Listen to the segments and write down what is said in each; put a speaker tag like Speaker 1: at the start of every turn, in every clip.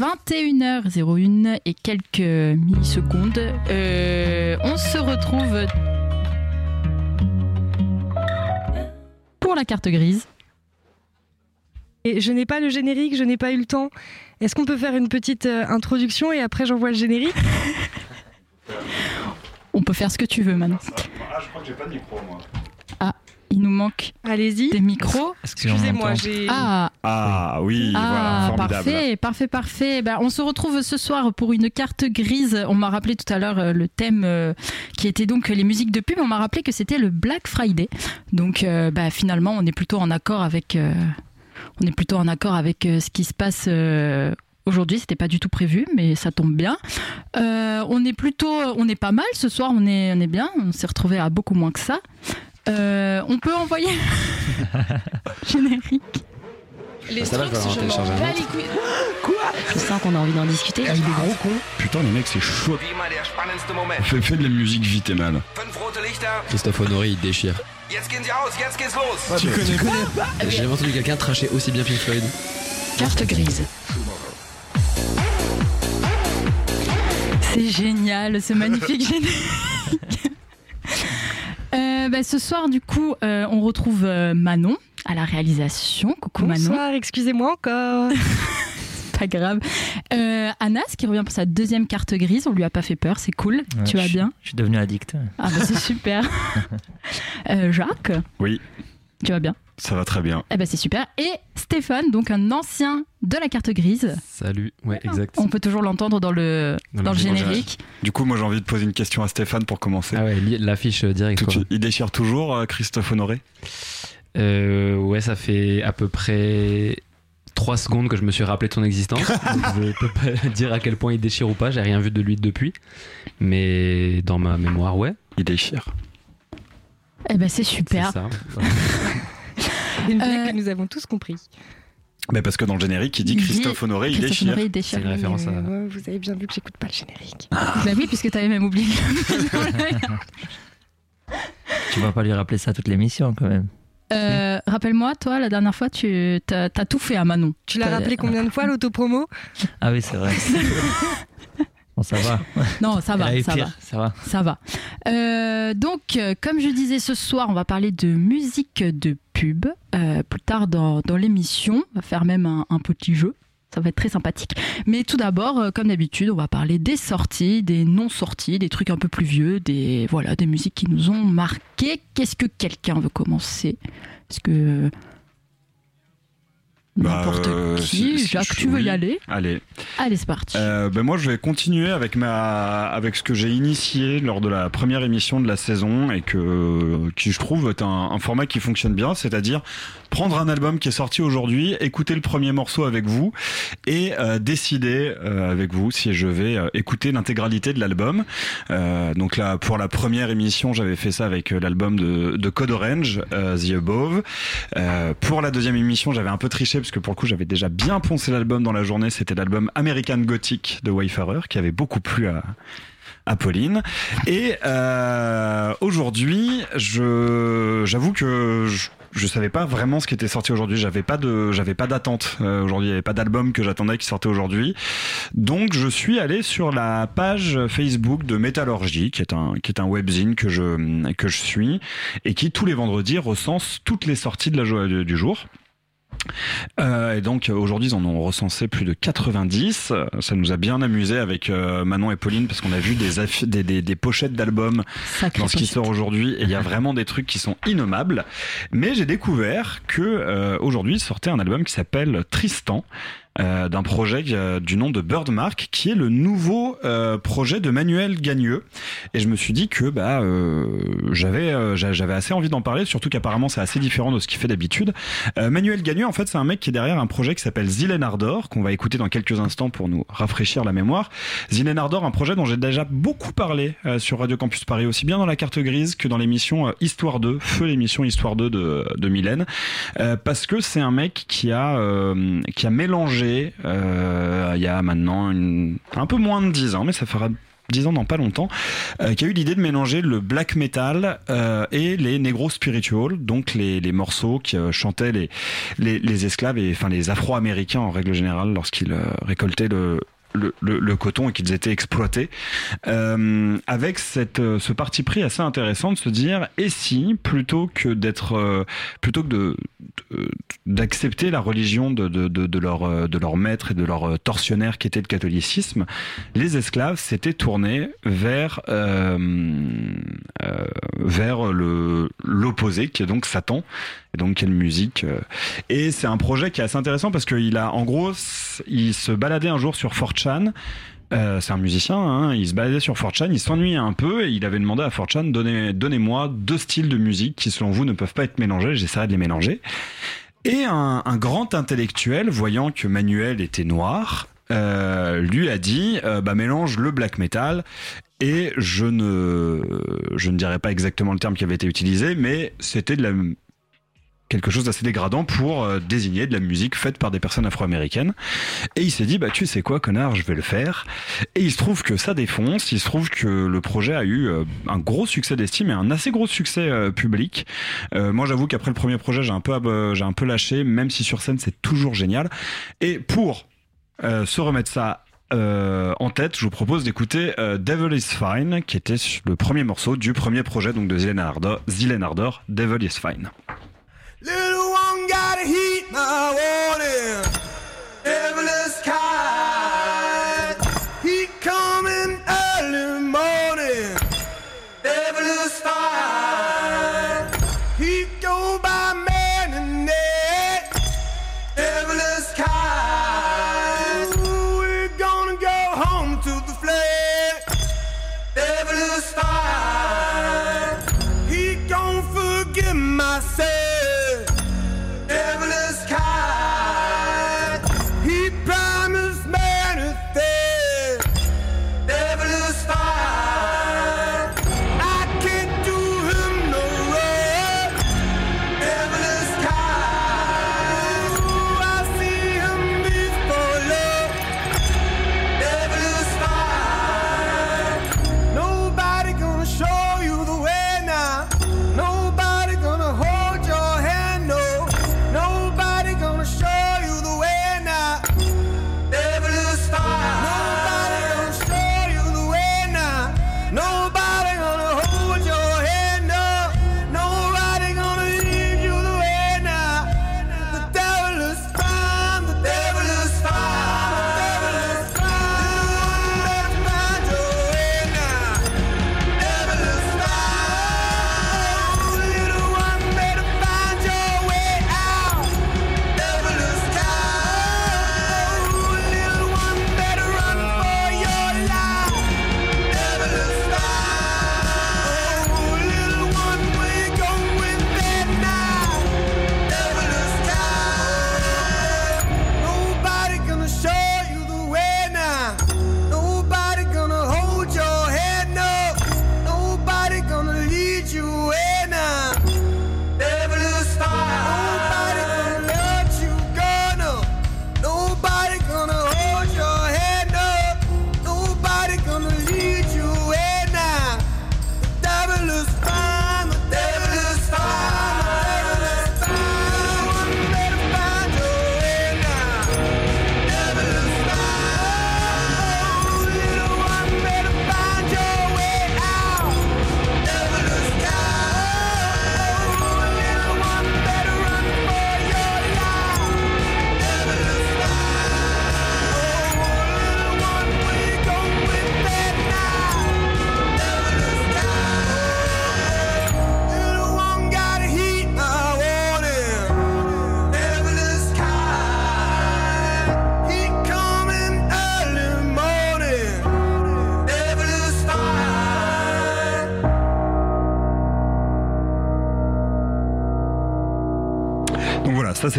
Speaker 1: 21h01 et quelques millisecondes. Euh, on se retrouve pour la carte grise.
Speaker 2: Et je n'ai pas le générique, je n'ai pas eu le temps. Est-ce qu'on peut faire une petite euh, introduction et après j'envoie le générique?
Speaker 1: On peut faire ce que tu veux maintenant.
Speaker 3: Ah, je crois que j'ai pas de micro, moi.
Speaker 1: Il nous manque
Speaker 2: Allez-y.
Speaker 1: des micros.
Speaker 2: Excusez-moi, j'ai.
Speaker 1: Ah,
Speaker 3: Ah oui, voilà,
Speaker 1: Ah,
Speaker 3: formidable.
Speaker 1: parfait, parfait, parfait. Ben, on se retrouve ce soir pour une carte grise. On m'a rappelé tout à l'heure euh, le thème euh, qui était donc les musiques de pub. On m'a rappelé que c'était le Black Friday. Donc, euh, bah, finalement, on est plutôt en accord avec, euh, on est plutôt en accord avec euh, ce qui se passe. euh, Aujourd'hui, c'était pas du tout prévu, mais ça tombe bien. Euh, on est plutôt, on est pas mal ce soir. On est, on est bien. On s'est retrouvé à beaucoup moins que ça. Euh, on peut envoyer générique.
Speaker 2: Les
Speaker 4: ça va, je vais en
Speaker 2: je m'en
Speaker 4: télécharger un
Speaker 2: bats
Speaker 4: autre.
Speaker 2: les couilles.
Speaker 5: Je sens qu'on a envie d'en discuter.
Speaker 3: Ah, il est gros con. Putain, les mecs, c'est chaud. Fais, fais de la musique vite et mal.
Speaker 4: Christophe Honoré, il déchire.
Speaker 6: Los.
Speaker 3: tu connais pas
Speaker 4: J'ai jamais entendu quelqu'un tracher aussi bien Pink Floyd.
Speaker 1: Carte grise. C'est génial, ce magnifique générique. Euh, bah, ce soir, du coup, euh, on retrouve euh, Manon à la réalisation. Coucou Manon,
Speaker 2: Bonsoir, excusez-moi encore.
Speaker 1: pas grave. Euh, Anas qui revient pour sa deuxième carte grise. On lui a pas fait peur, c'est cool.
Speaker 7: Ouais,
Speaker 1: tu vas
Speaker 7: je-
Speaker 1: bien?
Speaker 7: Je suis devenu addict.
Speaker 1: Ah bah c'est super. Euh, Jacques,
Speaker 3: Oui,
Speaker 1: tu vas bien?
Speaker 3: Ça va très bien.
Speaker 1: Eh ben c'est super. Et Stéphane, donc un ancien de la carte grise.
Speaker 4: Salut. Ouais, exact.
Speaker 1: On peut toujours l'entendre dans le,
Speaker 4: Dans
Speaker 1: dans
Speaker 4: le générique.
Speaker 3: Du coup, moi, j'ai envie de poser une question à Stéphane pour commencer.
Speaker 4: Ah ouais, l'affiche euh, direct
Speaker 3: Tout de
Speaker 4: quoi.
Speaker 3: suite. Il déchire toujours, euh, Christophe Honoré?
Speaker 4: Euh, ouais, ça fait à peu près 3 secondes que je me suis rappelé de son existence. Je peux pas dire à quel point il déchire ou pas, j'ai rien vu de lui depuis. Mais dans ma mémoire, ouais.
Speaker 3: Il déchire.
Speaker 1: Eh ben c'est
Speaker 4: C'est
Speaker 1: super.
Speaker 2: Une blague
Speaker 1: Euh,
Speaker 2: que nous avons tous compris.
Speaker 3: Mais parce que dans le générique, il dit Christophe Honoré, il
Speaker 1: Christophe
Speaker 3: déchire.
Speaker 1: Honoré, il déchire.
Speaker 4: C'est une référence à.
Speaker 2: Euh, ouais, vous avez bien vu que j'écoute pas le générique.
Speaker 1: Bah oui, puisque t'avais même oublié.
Speaker 7: Tu vas pas lui rappeler ça toute l'émission quand même.
Speaker 1: Euh, Rappelle-moi, toi, la dernière fois, tu as, tout fait à Manon.
Speaker 2: Tu l'as rappelé combien de fois l'autopromo?
Speaker 7: Ah oui, c'est vrai. bon, ça va.
Speaker 1: Non, ça va, ça
Speaker 7: pire,
Speaker 1: va.
Speaker 7: ça va.
Speaker 1: Ça va. Euh, donc, comme je disais ce soir, on va parler de musique de Euh, plus tard dans, l'émission, on va faire même un, petit jeu. Ça va être très sympathique. Mais tout d'abord, euh, comme d'habitude, on va parler des sorties, des non-sorties, des trucs un peu plus vieux, des voilà, des musiques qui nous ont marqué. Qu'est-ce que quelqu'un veut commencer? Est-ce que n'importe
Speaker 3: euh,
Speaker 1: qui
Speaker 3: si-
Speaker 1: Jacques, tu veux
Speaker 3: oui.
Speaker 1: y aller
Speaker 3: Allez.
Speaker 1: Allez, c'est parti.
Speaker 3: Euh, ben moi, je vais continuer avec ma, avec ce que j'ai initié lors de la première émission de la saison et que, qui je trouve est un, un format qui fonctionne bien, c'est-à-dire prendre un album qui est sorti aujourd'hui, écouter le premier morceau avec vous et euh, décider euh, avec vous si je vais écouter l'intégralité de l'album. Donc là, pour la première émission, j'avais fait ça avec l'album de, de Code Orange, The Above. Pour la deuxième émission, j'avais un peu triché parce que pour le coup, j'avais déjà bien poncé l'album dans la journée. C'était l'album American Gothic de Wayfarer qui avait beaucoup plu à Pauline. Et euh, aujourd'hui, j'avoue que je, je savais pas vraiment ce qui était sorti aujourd'hui. J'avais pas pas d'attente euh, aujourd'hui. Il y avait pas d'album que j'attendais qui sortait aujourd'hui. Donc je suis allé sur la page Facebook de Métallurgie, qui est un qui est un webzine que je que je suis et qui tous les vendredis recense toutes les sorties de la du jour. Euh, et donc aujourd'hui ils en ont recensé plus de 90. Euh, Ça nous a bien amusé avec euh, Manon et Pauline parce qu'on a vu des, affi- des, des, des pochettes d'albums dans ce qui sort aujourd'hui et il y a vraiment des trucs qui sont innommables. Mais j'ai découvert que euh, aujourd'hui sortait un album qui s'appelle Tristan. Euh, d'un projet euh, du nom de Birdmark qui est le nouveau euh, projet de Manuel Gagneux. Et je me suis dit que bah j'avais j'a- j'avais assez envie d'en parler surtout qu'apparemment c'est assez différent de ce qu'il fait d'habitude. Manuel Gagneux en fait c'est un mec qui est derrière un projet qui s'appelle Zilen Ardor qu'on va écouter dans quelques instants pour nous rafraîchir la mémoire. Zilen Ardor un projet dont j'ai déjà beaucoup parlé sur Radio Campus Paris aussi bien dans la carte grise que dans l'émission Histoire 2 feu l'émission Histoire 2 de, de Mylène. Parce que c'est un mec qui a qui a mélangé euh, il y a maintenant un peu moins de 10 ans mais ça fera 10 ans dans pas longtemps, euh, qui a eu l'idée de mélanger le black metal euh, et les negro spiritual, donc les, les morceaux qui chantaient les, les, les esclaves et enfin les afro-américains en règle générale lorsqu'ils récoltaient le, le, coton et qu'ils étaient exploités, euh, avec cette, euh, ce parti pris assez intéressant de se dire et si plutôt que d'être euh, plutôt que de d'accepter la religion de, de, de, leur de leur maître et de leur tortionnaire qui était le catholicisme, les esclaves s'étaient tournés vers vers le l'opposé qui est donc Satan et donc quelle musique euh, et c'est un projet qui est assez intéressant parce qu'il a en gros il se baladait un jour sur 4chan euh, c'est un musicien, hein, il se baladait sur 4chan, il s'ennuyait un peu et il avait demandé à 4chan donnez, donnez-moi deux styles de musique qui selon vous ne peuvent pas être mélangés, j'essaierai de les mélanger. Et un, grand intellectuel, voyant que Manuel était noir, euh, lui a dit bah, mélange le black metal et je ne je ne dirais pas exactement le terme qui avait été utilisé, mais c'était de la quelque chose d'assez dégradant pour euh, désigner de la musique faite par des personnes afro-américaines. Et il s'est dit, bah tu sais quoi, connard, je vais le faire. Et il se trouve que ça défonce, il se trouve que le projet a eu euh, un gros succès d'estime et un assez gros succès euh, public. Moi j'avoue qu'après le premier projet, j'ai un peu j'ai un peu lâché, même si sur scène c'est toujours génial. Et pour se remettre ça en tête, je vous propose d'écouter Devil is Fine, qui était le premier morceau du premier projet donc de Zilen Ardor Devil is Fine.
Speaker 8: Little one got a heat, my warning.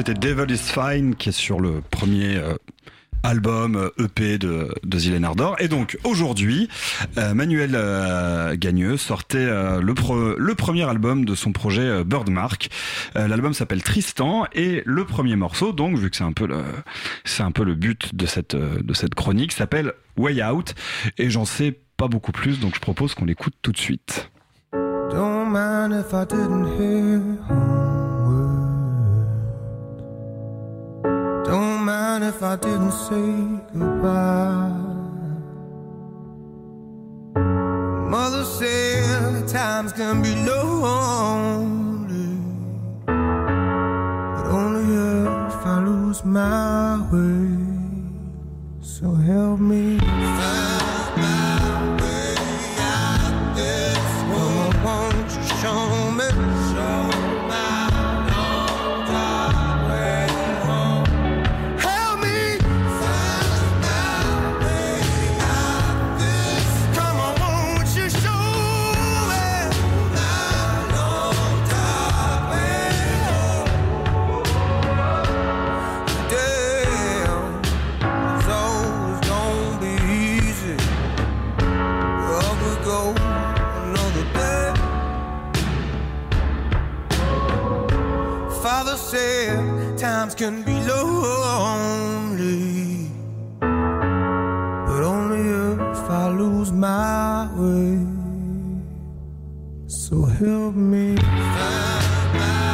Speaker 3: C'était Devil is Fine qui est sur le premier euh, album euh, EP de, de. Et donc aujourd'hui, euh, Manuel Gagneux sortait le, pro- le premier album de son projet Birdmark. L'album s'appelle Tristan et le premier morceau, donc vu que c'est un peu le un peu le but de cette de cette chronique, s'appelle Way Out. Et j'en sais pas beaucoup plus, donc je propose qu'on l'écoute tout de suite.
Speaker 8: Don't mind if I didn't hear If I didn't say goodbye. Mother said times can be lonely, but only if I lose my way. So help me find help me. find my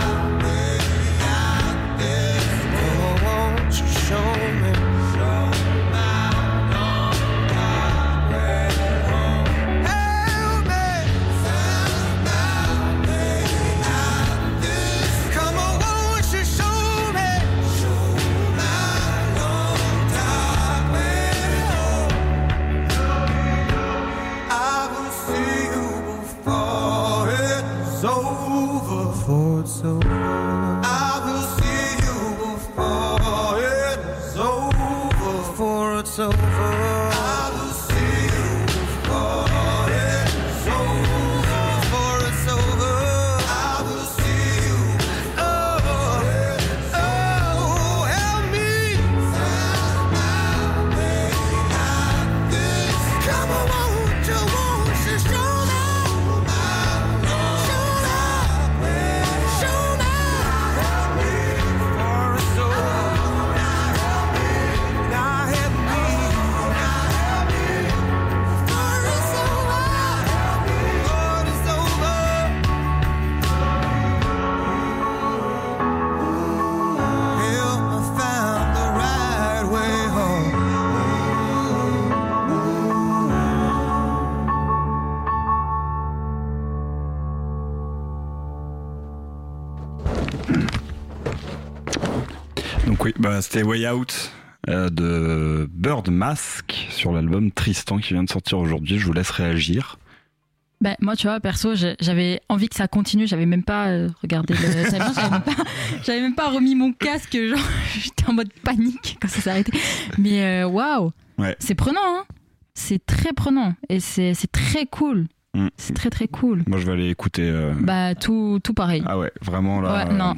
Speaker 3: Bah, c'était Way Out euh, de Bird Mask sur l'album Tristan qui vient de sortir aujourd'hui. Je vous laisse réagir.
Speaker 1: Ben, moi, tu vois, perso, j'avais envie que ça continue. J'avais même pas euh, regardé le J'avais même pas, j'avais même pas remis mon casque. Genre, j'étais en mode panique quand ça s'est arrêté. Mais euh, waouh,
Speaker 3: Ouais.
Speaker 1: c'est prenant. Hein c'est très prenant et c'est très cool.
Speaker 3: Mm.
Speaker 1: C'est très très cool.
Speaker 3: Moi, je vais aller écouter. euh,
Speaker 1: Bah tout tout pareil.
Speaker 3: Ah ouais, vraiment là.
Speaker 1: Ouais, non.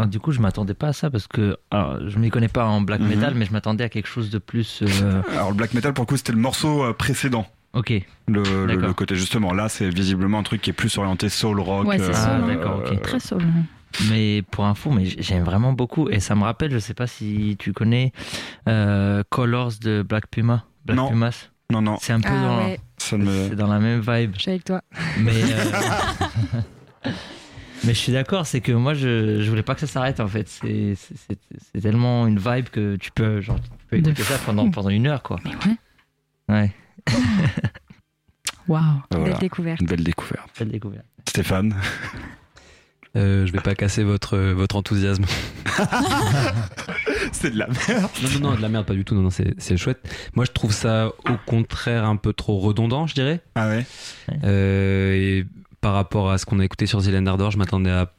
Speaker 7: Ah, du coup, je m'attendais pas à ça parce que alors, je m'y connais pas en black
Speaker 3: Mhm.
Speaker 7: metal, mais je m'attendais à quelque chose de plus. euh,
Speaker 3: Alors le black metal pour le coup c'était le morceau euh, précédent.
Speaker 7: Ok.
Speaker 3: Le, le-
Speaker 7: D'accord.
Speaker 3: le côté justement là c'est visiblement un truc qui est plus orienté soul rock.
Speaker 1: Ouais, c'est
Speaker 3: euh,
Speaker 1: soul,
Speaker 7: Ah,
Speaker 1: hein.
Speaker 7: d'accord, ok.
Speaker 1: Très soul.
Speaker 7: Mais pour info, mais j'aime vraiment beaucoup et ça me rappelle, je sais pas si tu connais euh, Colors de Black Puma. Black
Speaker 3: Non.
Speaker 7: Pumas.
Speaker 3: Non non,
Speaker 7: C'est un peu
Speaker 2: Ah
Speaker 7: dans,
Speaker 2: ouais,
Speaker 3: me.
Speaker 7: dans la même vibe.
Speaker 2: je suis avec toi.
Speaker 7: Mais, euh, mais je suis d'accord, c'est que moi je, je voulais pas que ça s'arrête en fait. C'est, c'est, c'est- tellement une vibe que tu peux, genre, tu peux écouter ça pendant, pendant une heure quoi.
Speaker 1: Mais ouais.
Speaker 7: Ouais,
Speaker 1: Waouh.
Speaker 3: Voilà,
Speaker 2: Belle découverte.
Speaker 3: une belle découverte.
Speaker 7: belle découverte.
Speaker 3: Stéphane.
Speaker 4: Euh, je vais pas casser votre, euh, votre enthousiasme.
Speaker 3: c'est de la merde.
Speaker 4: Non, non, non, de la merde, pas du tout. Non, non, c'est c'est chouette. Moi, je trouve ça au contraire un peu trop redondant, je dirais.
Speaker 3: Ah ouais.
Speaker 4: Euh, et par rapport à ce qu'on a écouté sur Zylender d'Or, je m'attendais à,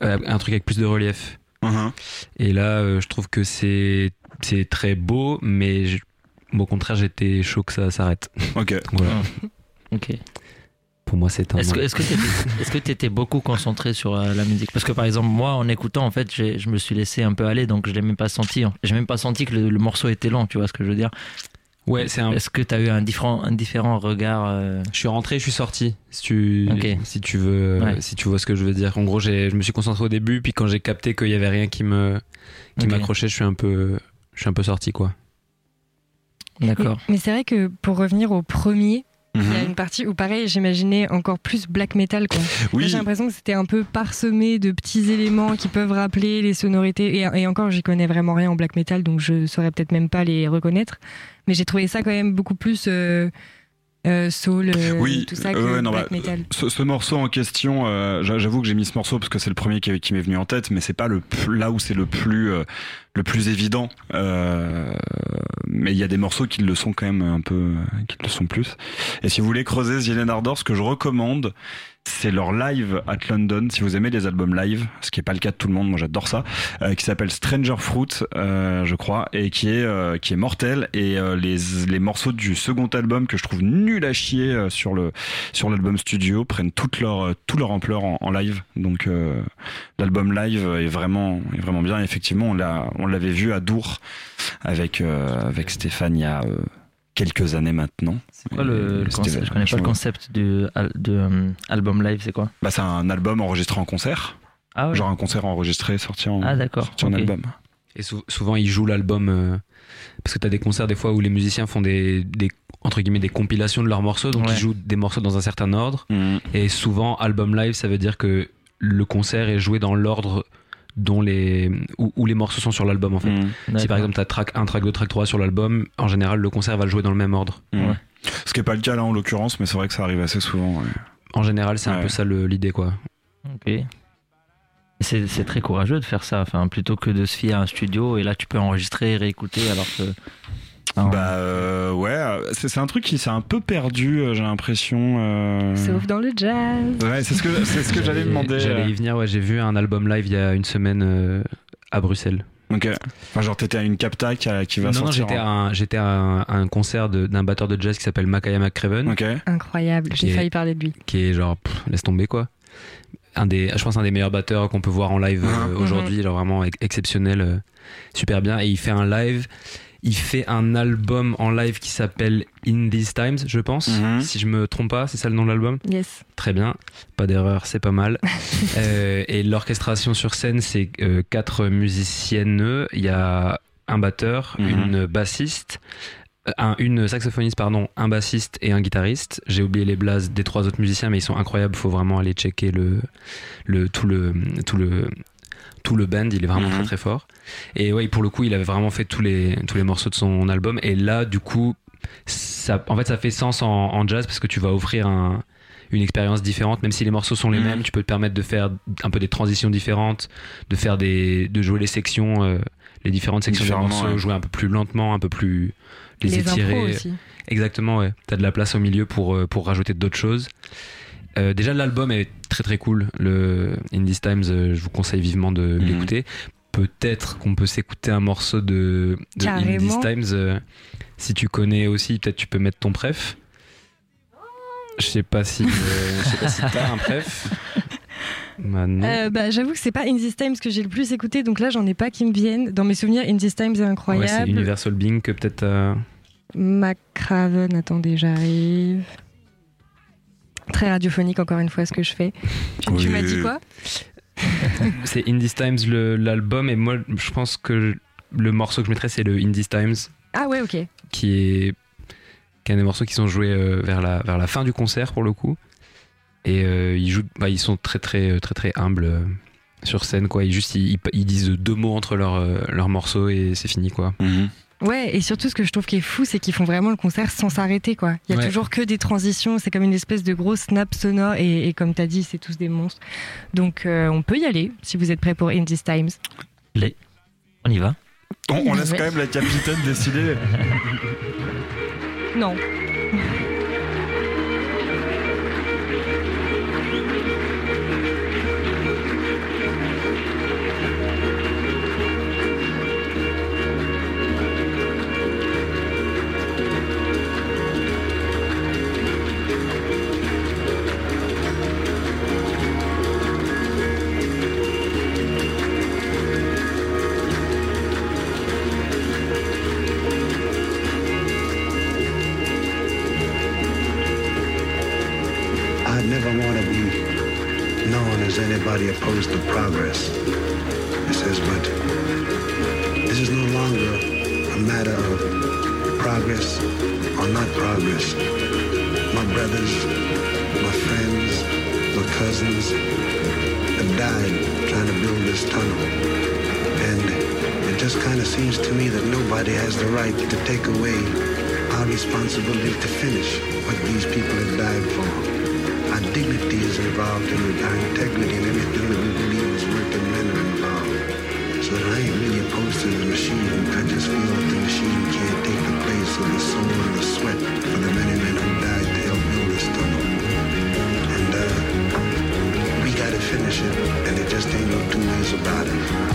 Speaker 4: à un truc avec plus de relief.
Speaker 3: Mhm.
Speaker 4: Et là, euh, je trouve que c'est c'est très beau, mais je- au contraire, j'étais chaud que ça s'arrête.
Speaker 3: Ok.
Speaker 4: Voilà.
Speaker 7: Ok.
Speaker 4: Pour moi, c'est un.
Speaker 7: Est-ce que est-ce que t'étais- beaucoup concentré sur euh, la musique? Parce que par exemple, moi, en écoutant, en fait, je me suis laissé un peu aller, donc je l'ai même pas senti. J'ai même pas senti que le, le morceau était long, tu vois ce que je veux dire?
Speaker 4: Ouais, c'est un.
Speaker 7: Est-ce que tu as eu un différent, un différent regard euh,
Speaker 4: Je suis rentré, je suis sorti. Si tu, si tu veux,
Speaker 7: Ouais.
Speaker 4: si tu vois ce que je veux dire. En gros, j'ai, je me suis concentré au début, puis quand j'ai capté qu'il y avait rien qui me, qui m'accrochait, je suis un peu, je suis un peu sorti quoi.
Speaker 7: D'accord.
Speaker 2: Mais c'est vrai que pour revenir au premier, il y a
Speaker 3: Mhm.
Speaker 2: une partie où pareil, j'imaginais encore plus black metal. Quoi.
Speaker 3: Oui,
Speaker 2: J'ai l'impression que c'était un peu parsemé de petits éléments qui peuvent rappeler les sonorités. Et, et encore, j'y connais vraiment rien en black metal, donc je saurais peut-être même pas les reconnaître. Mais j'ai trouvé ça quand même beaucoup plus euh, euh, soul, euh,
Speaker 3: Oui,
Speaker 2: tout ça, que
Speaker 3: euh, non,
Speaker 2: black
Speaker 3: bah,
Speaker 2: metal.
Speaker 3: ce, ce morceau en question, euh, j'a- j'avoue que j'ai mis ce morceau parce que c'est le premier qui, qui m'est venu en tête, mais c'est pas le là où c'est le plus euh, le plus évident. Euh, mais il y a des morceaux qui le sont quand même un peu, qui le sont plus. Et si vous voulez creuser Zillen Ardor, ce que je recommande, c'est leur live at London. Si vous aimez les albums live, ce qui est pas le cas de tout le monde, moi j'adore ça, euh, qui s'appelle Stranger Fruit, euh, je crois, et qui est euh, qui est mortel. Et les les morceaux du second album que je trouve nul à chier sur le sur l'album studio prennent toute leur toute leur ampleur en, live. Donc l'album live est vraiment est vraiment bien. Effectivement, on l'a on l'avait vu à Dour avec avec Stéphane quelques années maintenant.
Speaker 7: C'est quoi le, concept? Je connais pas le concept al- de, euh, album live, c'est quoi?
Speaker 3: Bah c'est un album enregistré en concert,
Speaker 7: Ah ouais.
Speaker 3: genre un concert enregistré sorti en
Speaker 7: Ah
Speaker 3: en album.
Speaker 4: Et sou- souvent, ils jouent l'album. euh, parce que tu as des concerts, des fois, où les musiciens font des, des entre guillemets, des compilations de leurs morceaux. Donc,
Speaker 7: Ouais.
Speaker 4: ils jouent des morceaux dans un certain ordre.
Speaker 3: Mhm.
Speaker 4: Et souvent, album live, ça veut dire que le concert est joué dans l'ordre dont les, où, où les morceaux sont sur l'album, en fait.
Speaker 3: Mhm.
Speaker 4: Si par exemple, tu as track 1, track 2, track 3 sur l'album, en général, le concert va le jouer dans le même ordre.
Speaker 7: Ouais.
Speaker 3: Ce qui est pas le cas là en l'occurrence, mais c'est vrai que ça arrive assez souvent. ouais.
Speaker 4: En général, c'est un peu ça le- l'idée, quoi.
Speaker 7: Ok. C'est c'est très courageux de faire ça, enfin, plutôt que de se fier à un studio et là tu peux enregistrer, réécouter alors que. Ah,
Speaker 3: Bah euh, ouais, c'est c'est un truc qui s'est un peu perdu, euh, j'ai l'impression. euh.
Speaker 2: Sauf dans le jazz.
Speaker 3: Ouais, c'est ce que c'est ce que j'allais demander.
Speaker 4: J'allais y venir, ouais. J'ai vu un album live il y a une semaine euh, à Bruxelles.
Speaker 3: Ok. Enfin, genre t'étais à une capta qui, va
Speaker 4: non, non,
Speaker 3: sortir.
Speaker 4: j'étais à,
Speaker 3: en-
Speaker 4: j'étais à un, à un concert de- d'un batteur de jazz qui s'appelle Makaya McCraven,
Speaker 3: Ok.
Speaker 2: Incroyable, j'ai failli parler de lui.
Speaker 4: qui est genre, pff, laisse tomber quoi. Un des, je pense un des meilleurs batteurs qu'on peut voir en live euh,
Speaker 3: Mhm.
Speaker 4: aujourd'hui, genre vraiment ex- exceptionnel, euh, super bien. Et il fait un live, il fait un album en live qui s'appelle In These Times, je pense.
Speaker 3: Mhm.
Speaker 4: Si je me trompe pas, c'est ça le nom de l'album
Speaker 2: Yes.
Speaker 4: Très bien, pas d'erreur, c'est pas mal. Euh, et l'orchestration sur scène, c'est euh, quatre musiciennes. Il y a un batteur,
Speaker 3: Mhm.
Speaker 4: une bassiste, euh, un, une saxophoniste, pardon, un bassiste et un guitariste. J'ai oublié les blazes des trois autres musiciens, mais ils sont incroyables. Faut vraiment aller checker le, le tout le tout le tout le band. Il est vraiment
Speaker 3: Mhm.
Speaker 4: très très fort. Et ouais, pour le coup, il avait vraiment fait tous les tous les morceaux de son album. Et là, du coup, ça, en fait, ça fait sens en, en jazz parce que tu vas offrir un une expérience différente, même si les morceaux sont les
Speaker 3: Mhm.
Speaker 4: mêmes, tu peux te permettre de faire un peu des transitions différentes, de faire des, de jouer les sections, euh, les différentes sections des morceaux,
Speaker 3: ouais.
Speaker 4: jouer un peu plus lentement, un peu plus les,
Speaker 2: Les
Speaker 4: étirer.
Speaker 2: aussi.
Speaker 4: Exactement, ouais. T'as de la place au milieu pour, euh, pour rajouter d'autres choses. Euh, déjà, l'album est très très cool. Le In These Times, euh, je vous conseille vivement de
Speaker 3: Mhm.
Speaker 4: l'écouter. Peut-être qu'on peut s'écouter un morceau de, de In These. Times. euh, si tu connais aussi, peut-être tu peux mettre ton préf. Je sais pas si, euh, je sais pas si t'as un préf. Bah, non.
Speaker 2: Euh, bah, J'avoue que c'est pas In These Times que j'ai le plus écouté, donc là j'en ai pas qui me viennent. Dans mes souvenirs, In These Times est
Speaker 4: ouais, c'est
Speaker 2: incroyable.
Speaker 4: Universal Being que peut-être. euh,
Speaker 2: McCraven, attendez, j'arrive. Très radiophonique encore une fois ce que je fais. Tu, m'as dit quoi?
Speaker 4: C'est In These Times l'album et moi je pense que le morceau que je mettrais c'est le In These Times
Speaker 2: Ah ouais, ok.
Speaker 4: qui est qui est un des morceaux qui sont joués euh, vers la vers la fin du concert pour le coup et euh, ils jouent bah, ils sont très très très très humbles euh, sur scène quoi ils juste ils, ils disent deux mots entre leurs euh, leurs morceaux et c'est fini quoi
Speaker 3: Mhm.
Speaker 2: Ouais, et surtout ce que je trouve qui est fou, c'est qu'ils font vraiment le concert sans s'arrêter, quoi. Il y a
Speaker 4: Ouais.
Speaker 2: toujours que des transitions, c'est comme une espèce de gros snap sonore, et, et comme t'as dit, c'est tous des monstres. Donc euh, on peut y aller, si vous êtes prêts pour In These Times.
Speaker 7: On y va
Speaker 3: On, on laisse
Speaker 2: Ouais.
Speaker 3: quand même la capitaine décider.
Speaker 2: Non.
Speaker 9: Opposed to progress. It says, but this is no longer a matter of progress or not progress. My brothers, my friends, my cousins have died trying to build this tunnel. And it just kind of seems to me that nobody has the right to take away our responsibility to finish what these people have died for. Dignity is involved in it, our integrity and everything that we believe is working men are involved. So that I ain't really opposed to the machine. I just feel that the machine can't take the place of the soul and the sweat for the many men who died to help build this tunnel. And uh, we gotta finish it, and it just ain't no two ways about it.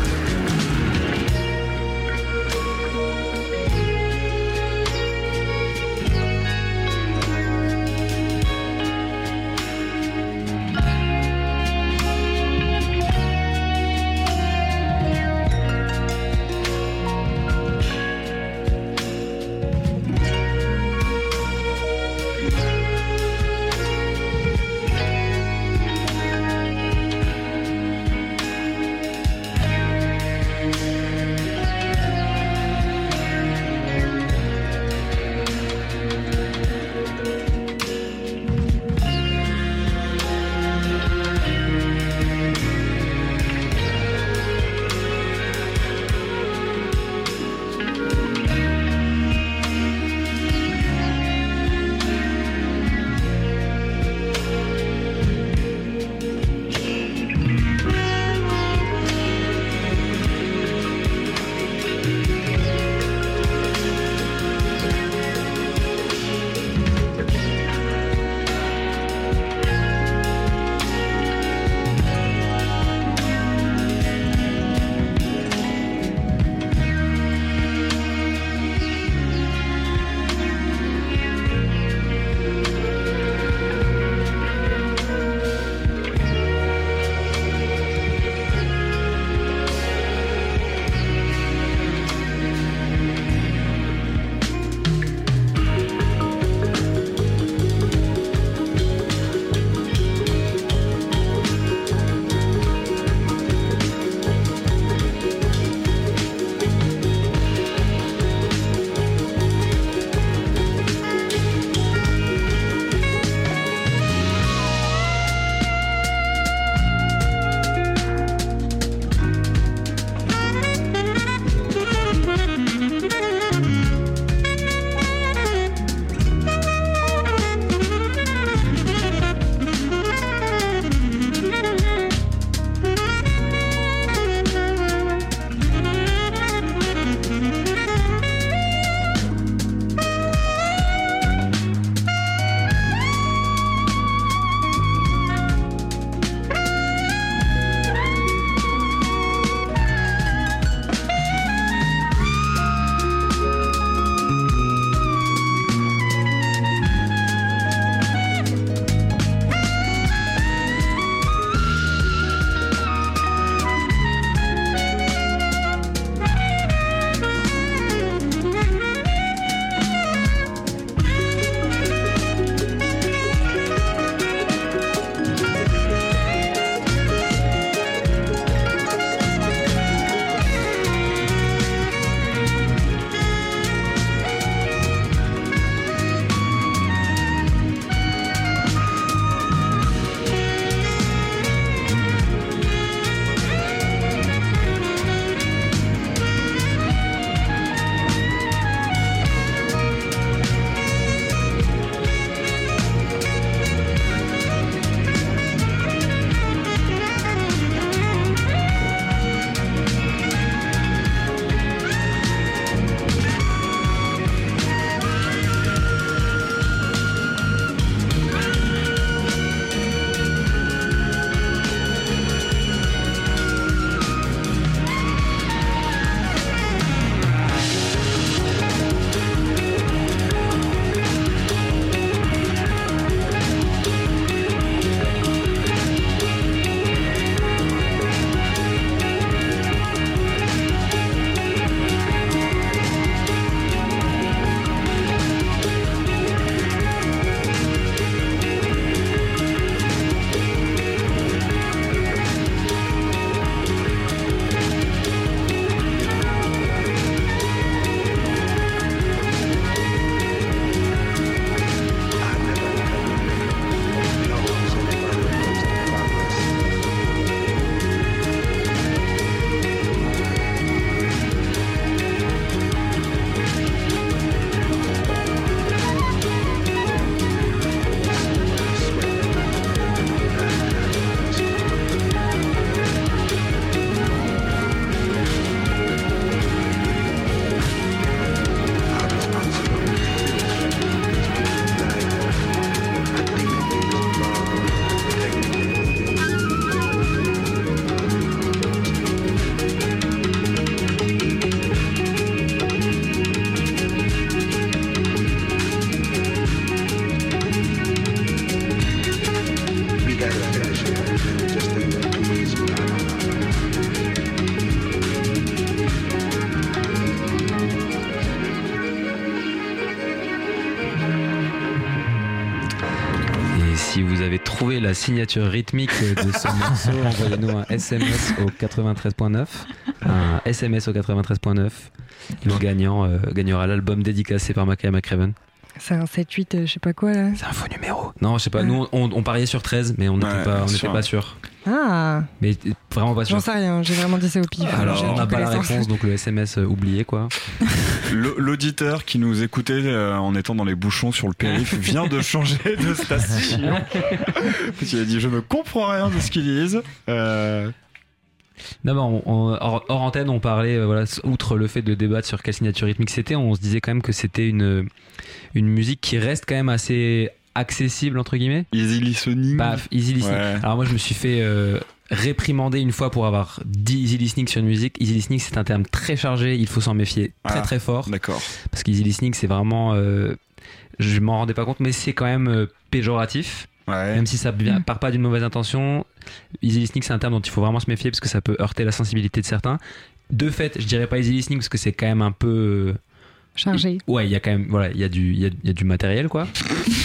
Speaker 4: Signature rythmique de ce morceau, envoyez-nous un SMS au 93.9. Un SMS au 93.9. Le gagnant euh, gagnera l'album dédicacé par Mackay McCraven.
Speaker 2: C'est un 7-8, euh, je sais pas quoi là.
Speaker 4: C'est un faux numéro. Non, je sais pas. Nous, on, on pariait sur 13, mais on n'était
Speaker 3: Ouais,
Speaker 4: pas, on
Speaker 3: sûr.
Speaker 4: pas sûr.
Speaker 2: Ah,
Speaker 4: Mais vraiment pas sûr.
Speaker 2: j'en sais rien, j'ai vraiment dit ça au pif.
Speaker 4: Alors, on n'a pas la réponse, donc le SMS euh, oublié, quoi.
Speaker 3: L'auditeur qui nous écoutait euh, en étant dans les bouchons sur le périph' vient de changer de station. Qu'il a dit Je ne comprends rien de ce qu'ils disent. Euh,
Speaker 4: Non, mais on- on- hors, hors antenne, on parlait, euh, voilà, outre le fait de débattre sur quelle signature rythmique c'était, on se disait quand même que c'était une, une musique qui reste quand même assez accessible, entre guillemets.
Speaker 3: easy listening.
Speaker 4: Paf, easy listening.
Speaker 3: Ouais.
Speaker 4: Alors moi, je me suis fait euh, réprimander une fois pour avoir dit easy listening sur une musique. Easy listening, c'est un terme très chargé, il faut s'en méfier très
Speaker 3: Ah.
Speaker 4: très fort.
Speaker 3: D'accord.
Speaker 4: Parce qu'easy listening, c'est vraiment... euh, je m'en rendais pas compte, mais c'est quand même euh, péjoratif.
Speaker 3: Ouais.
Speaker 4: Même si ça vient-
Speaker 1: Mm.
Speaker 4: part pas d'une mauvaise intention, easy listening c'est un terme dont il faut vraiment se méfier parce que ça peut heurter la sensibilité de certains. De fait, je dirais pas easy listening parce que c'est quand même un peu.
Speaker 2: Chargé.
Speaker 4: Ouais, il y a quand même, voilà, il y a du, il y a, il y a du matériel quoi.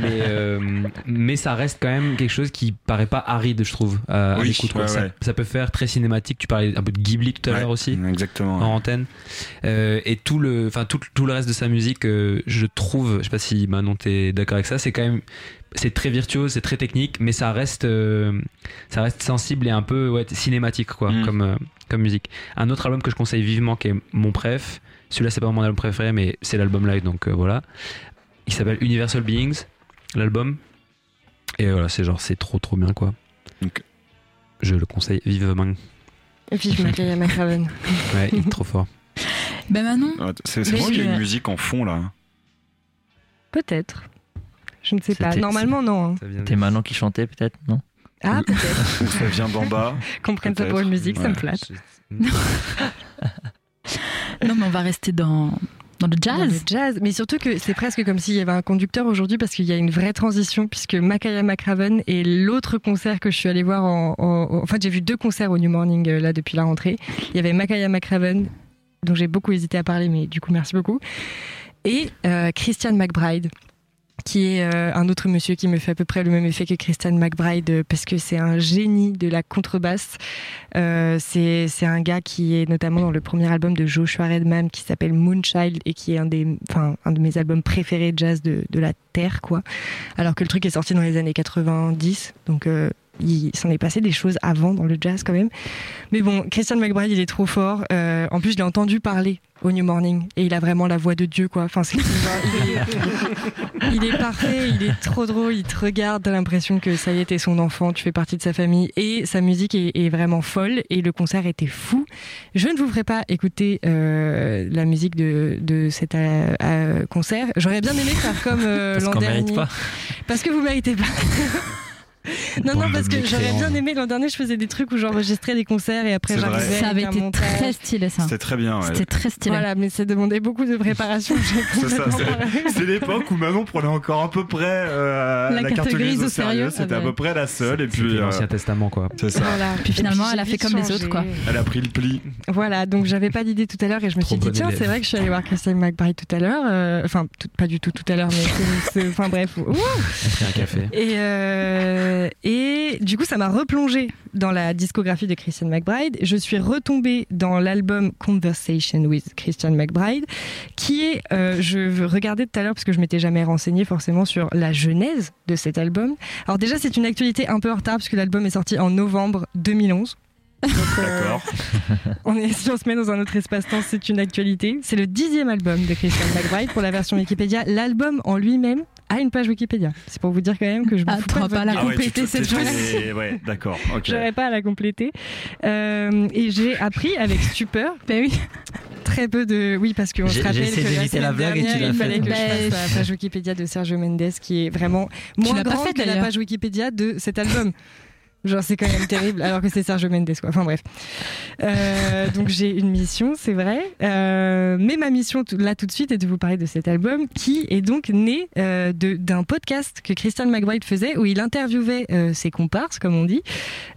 Speaker 4: mais, euh, mais ça reste quand même quelque chose qui paraît pas aride, je trouve, à, à
Speaker 3: Oui, ouais,
Speaker 4: ça,
Speaker 3: ouais.
Speaker 4: ça peut faire très cinématique. Tu parlais un peu de Ghibli tout à
Speaker 3: Ouais,
Speaker 4: l'heure aussi
Speaker 3: Exactement.
Speaker 4: en antenne. Euh, et tout le, enfin tout, tout le reste de sa musique, euh, je trouve, je sais pas si Manon t'es d'accord avec ça, c'est quand même, c'est très virtuose, c'est très technique, mais ça reste, euh, ça reste sensible et un peu ouais, cinématique quoi,
Speaker 3: Mm.
Speaker 4: comme, euh, comme musique. Un autre album que je conseille vivement, qui est mon préf. Celui-là, c'est pas mon album préféré, mais c'est l'album live, donc euh, voilà. Il s'appelle Universal Beings, l'album. Et voilà, c'est genre, c'est trop trop bien quoi. Je le conseille vivement.
Speaker 2: Vive Makaya McCraven.
Speaker 4: Ouais, il est trop fort.
Speaker 1: Ben Manon,
Speaker 3: Ouais, C'est moi qui ai une musique en fond là.
Speaker 2: Peut-être. Je ne sais pas.
Speaker 7: C'était-
Speaker 2: Normalement, non. hein.
Speaker 7: T'es Manon qui chantait peut-être, non
Speaker 2: Ah, peut-être.
Speaker 3: Ou ça vient d'en bas.
Speaker 2: Qu'on prenne ça pour
Speaker 3: Peut-être.
Speaker 2: une musique, ça me flatte.
Speaker 1: non mais on va rester dans, dans le
Speaker 2: Dans le
Speaker 1: jazz.
Speaker 2: jazz. Mais surtout que c'est presque comme s'il y avait un conducteur aujourd'hui parce qu'il y a une vraie transition puisque Makaya McCraven et l'autre concert que je suis allée voir en, en- fait j'ai vu deux concerts au New Morning euh, là depuis la rentrée. Il y avait Makaya McCraven dont j'ai beaucoup hésité à parler mais du coup merci beaucoup et euh, Christian McBride qui est euh, un autre monsieur qui me fait à peu près le même effet que Christian McBride euh, parce que c'est un génie de la contrebasse. Euh, c'est un gars qui est notamment dans le premier album de Joshua Redman qui s'appelle Moonchild et qui est un, des, un de mes albums préférés de jazz de, de la Terre. quoi. Alors que le truc est sorti dans les années 90, donc il s'en est passé des choses avant dans le jazz quand même. Mais bon, Christian McBride, il est trop fort. Euh, en plus, je l'ai entendu parler au New Morning et il a vraiment la voix de Dieu, quoi. Enfin, c'est il, est, il est parfait, il est trop drôle, il te regarde, t'as l'impression que ça y est, t'es son enfant, tu fais partie de sa famille et sa musique est, est vraiment folle et le concert était fou. Je ne vous ferai pas écouter euh, la musique de, de cet euh, concert. J'aurais bien aimé faire comme euh,
Speaker 7: Parce
Speaker 2: l'an
Speaker 7: qu'on
Speaker 2: dernier.
Speaker 7: mérite pas.
Speaker 2: Parce que vous méritez pas. non, non, parce que j'aurais
Speaker 4: mécréants.
Speaker 2: bien aimé. L'an dernier, je faisais des trucs où j'enregistrais des concerts et après j'arrivais.
Speaker 1: Ça avait été très stylé ça.
Speaker 3: C'était très bien. ouais.
Speaker 1: C'était très stylé.
Speaker 2: Voilà, mais ça demandait beaucoup de préparation.
Speaker 3: C'est l'époque où Manon prenait encore à peu près euh,
Speaker 1: La carte grise au sérieux,
Speaker 3: C'était
Speaker 1: ah
Speaker 3: à peu près la seule. Et
Speaker 4: C'était
Speaker 3: puis, euh,
Speaker 4: l'Ancien Testament quoi.
Speaker 3: c'est ça.
Speaker 2: Voilà.
Speaker 1: Puis finalement, elle a fait comme les autres, quoi.
Speaker 3: Elle a pris le pli.
Speaker 2: Voilà, donc j'avais pas d'idée tout à l'heure et je me
Speaker 4: Trop
Speaker 2: suis dit, tiens, c'est vrai que je suis allée voir Christian McBride tout à l'heure. euh, Enfin, pas du tout tout à l'heure, mais enfin bref.
Speaker 4: Elle pris un café.
Speaker 2: Et, euh, et du coup, ça m'a replongé dans la discographie de Christian McBride. Je suis retombée dans l'album Conversation with Christian McBride, qui est, euh, je regardais tout à l'heure parce que je m'étais jamais renseignée forcément sur la genèse de cet album. Alors déjà, c'est une actualité un peu en retard parce que l'album est sorti en novembre 2011. Donc, euh,
Speaker 3: D'accord.
Speaker 2: on est, si on se met dans un autre espace-temps, c'est une actualité. C'est le dixième album de Christian McBride pour la version Wikipédia. L'album en lui-même a une page Wikipédia. C'est pour vous dire quand même que je me
Speaker 1: Ah,
Speaker 2: pas,
Speaker 1: pas
Speaker 2: de
Speaker 1: la
Speaker 2: votre
Speaker 3: Ah ouais,
Speaker 2: compléter cette
Speaker 3: t'es- Ouais, d'accord. Ok.
Speaker 2: J'aurais pas à la compléter. Euh, et j'ai appris avec stupeur
Speaker 1: Ben oui.
Speaker 2: très peu de. Oui, parce qu'on se
Speaker 7: J'ai-
Speaker 2: rappelle
Speaker 7: j'ai essayé
Speaker 2: que la
Speaker 7: d'éviter la
Speaker 2: semaine
Speaker 7: blague et tu
Speaker 2: dernière, il fallait que je fasse la page Wikipédia de Sergio Mendes qui est vraiment moins grande que la page Wikipédia de cet album. Genre, c'est quand même terrible, alors que c'est Sergio Mendes, quoi. Enfin, bref. Euh, donc, j'ai une mission, c'est vrai. Euh, mais ma mission, là, tout de suite, est de vous parler de cet album qui est donc né euh, d'un podcast que Christian McBride faisait où il interviewait euh, ses comparses, comme on dit,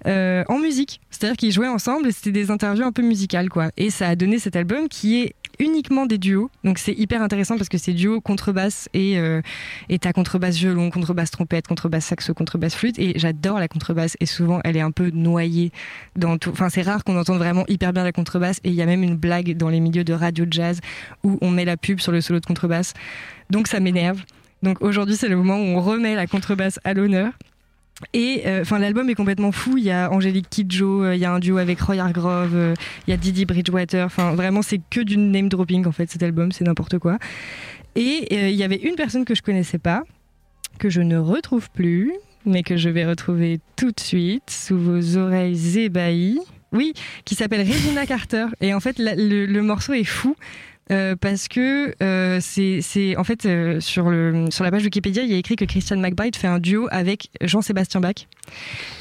Speaker 2: en musique. C'est-à-dire qu'ils jouaient ensemble et c'était des interviews un peu musicales, quoi. Et ça a donné cet album qui est uniquement des duos. Donc, c'est hyper intéressant parce que c'est duo contrebasse et, euh, et t'as contrebasse violon, contrebasse trompette, contrebasse saxo, contrebasse flûte. Et j'adore la contrebasse. Et souvent, elle est un peu noyée dans tout. Enfin, c'est rare qu'on entende vraiment hyper bien la contrebasse. Et il y a même une blague dans les milieux de radio jazz où on met la pub sur le solo de contrebasse. Donc, ça m'énerve. Donc, aujourd'hui, c'est le moment où on remet la contrebasse à l'honneur. Et euh, enfin, l'album est complètement fou. Il y a Angélique Kidjo, euh, il y a un duo avec Roy Hargrove, euh, il y a Didi Bridgewater. Enfin, vraiment, c'est que du name dropping en fait. Cet album, c'est n'importe quoi. Et il y avait une personne que je connaissais pas, que je ne retrouve plus, mais que je vais retrouver tout de suite sous vos oreilles ébahies. Oui, qui s'appelle Regina Carter. Et en fait, le morceau est fou. Euh, parce que euh, c'est en fait euh, sur le sur la page Wikipédia il y a écrit que Christian McBride fait un duo avec Jean-Sébastien Bach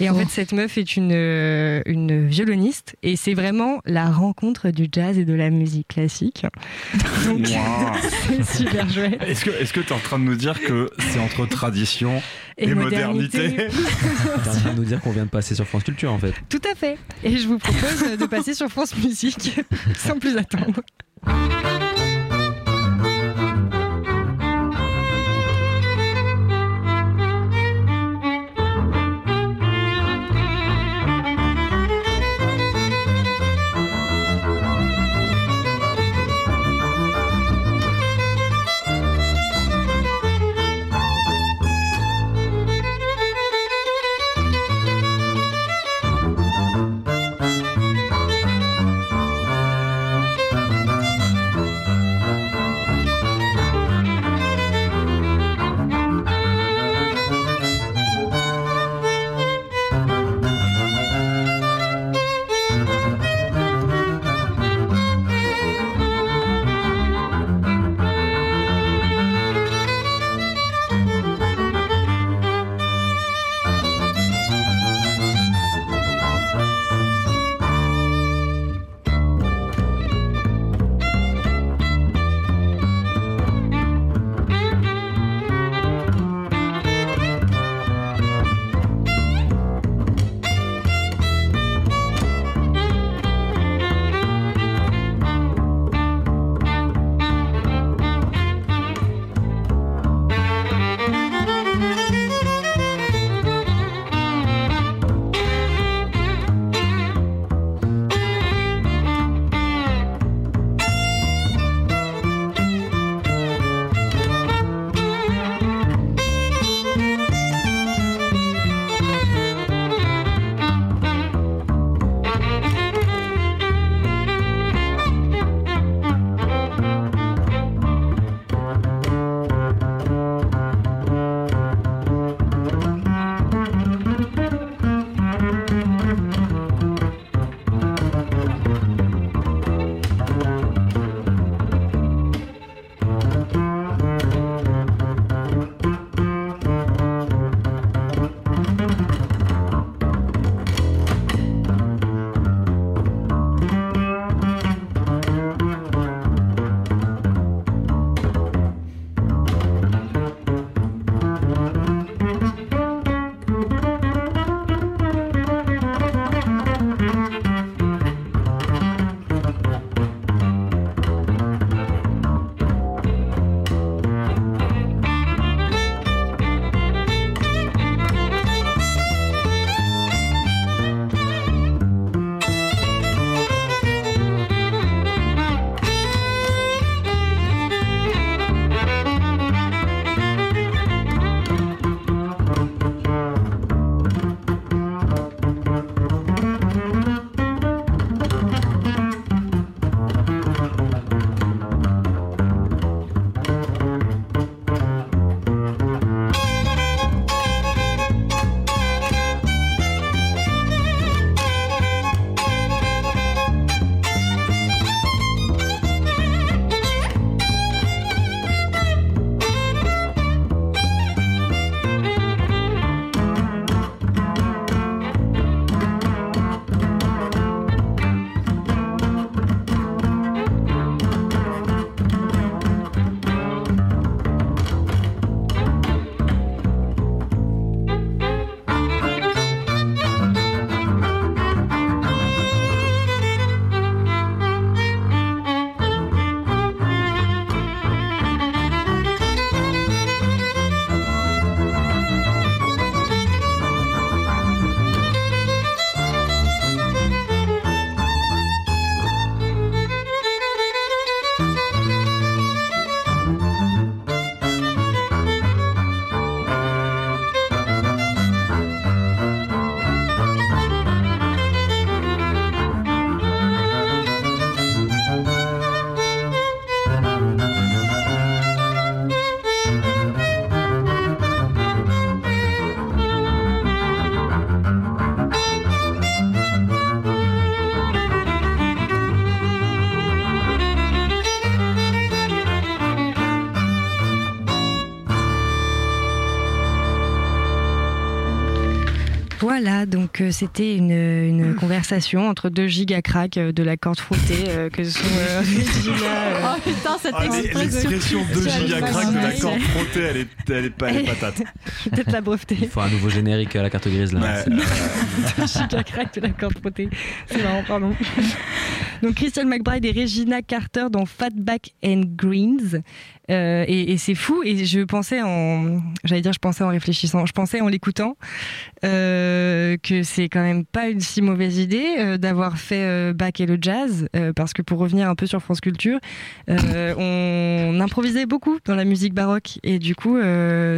Speaker 2: et en fait cette meuf est une une violoniste et c'est vraiment la rencontre du jazz et de la musique classique donc
Speaker 3: Wow.
Speaker 2: c'est super chouette
Speaker 3: Est-ce que est-ce que tu es en train de nous dire que c'est entre tradition
Speaker 2: et,
Speaker 3: et,
Speaker 2: modernité,
Speaker 3: modernité,
Speaker 4: T'es en train de nous dire qu'on vient de passer sur France Culture en fait.
Speaker 2: Tout à fait. Et je vous propose de passer sur France Musique sans plus attendre.
Speaker 8: Thank
Speaker 2: you. C'était une, une conversation entre deux giga cracks euh, de la corde frottée euh, que sont euh, euh,
Speaker 1: Oh putain, cette
Speaker 3: Ah,
Speaker 1: expression.
Speaker 3: L'expression 2
Speaker 2: Sur
Speaker 3: giga
Speaker 2: le
Speaker 3: crack de la corde frottée, elle est, elle est pas, elle est patate.
Speaker 2: peut-être la breveter.
Speaker 4: Il faut un nouveau générique à la carte grise là.
Speaker 3: Ouais, euh,
Speaker 2: giga crack de la corde frottée. C'est marrant, pardon. Donc Christian McBride et Regina Carter dans Fatback and Greens. Euh, et et c'est fou. Et je pensais en, j'allais dire, je pensais en réfléchissant, je pensais en l'écoutant euh, que c'est quand même pas une si mauvaise idée euh, d'avoir fait euh, Bach et le jazz, euh, parce que pour revenir un peu sur France Culture, euh, on improvisait beaucoup dans la musique baroque et du coup,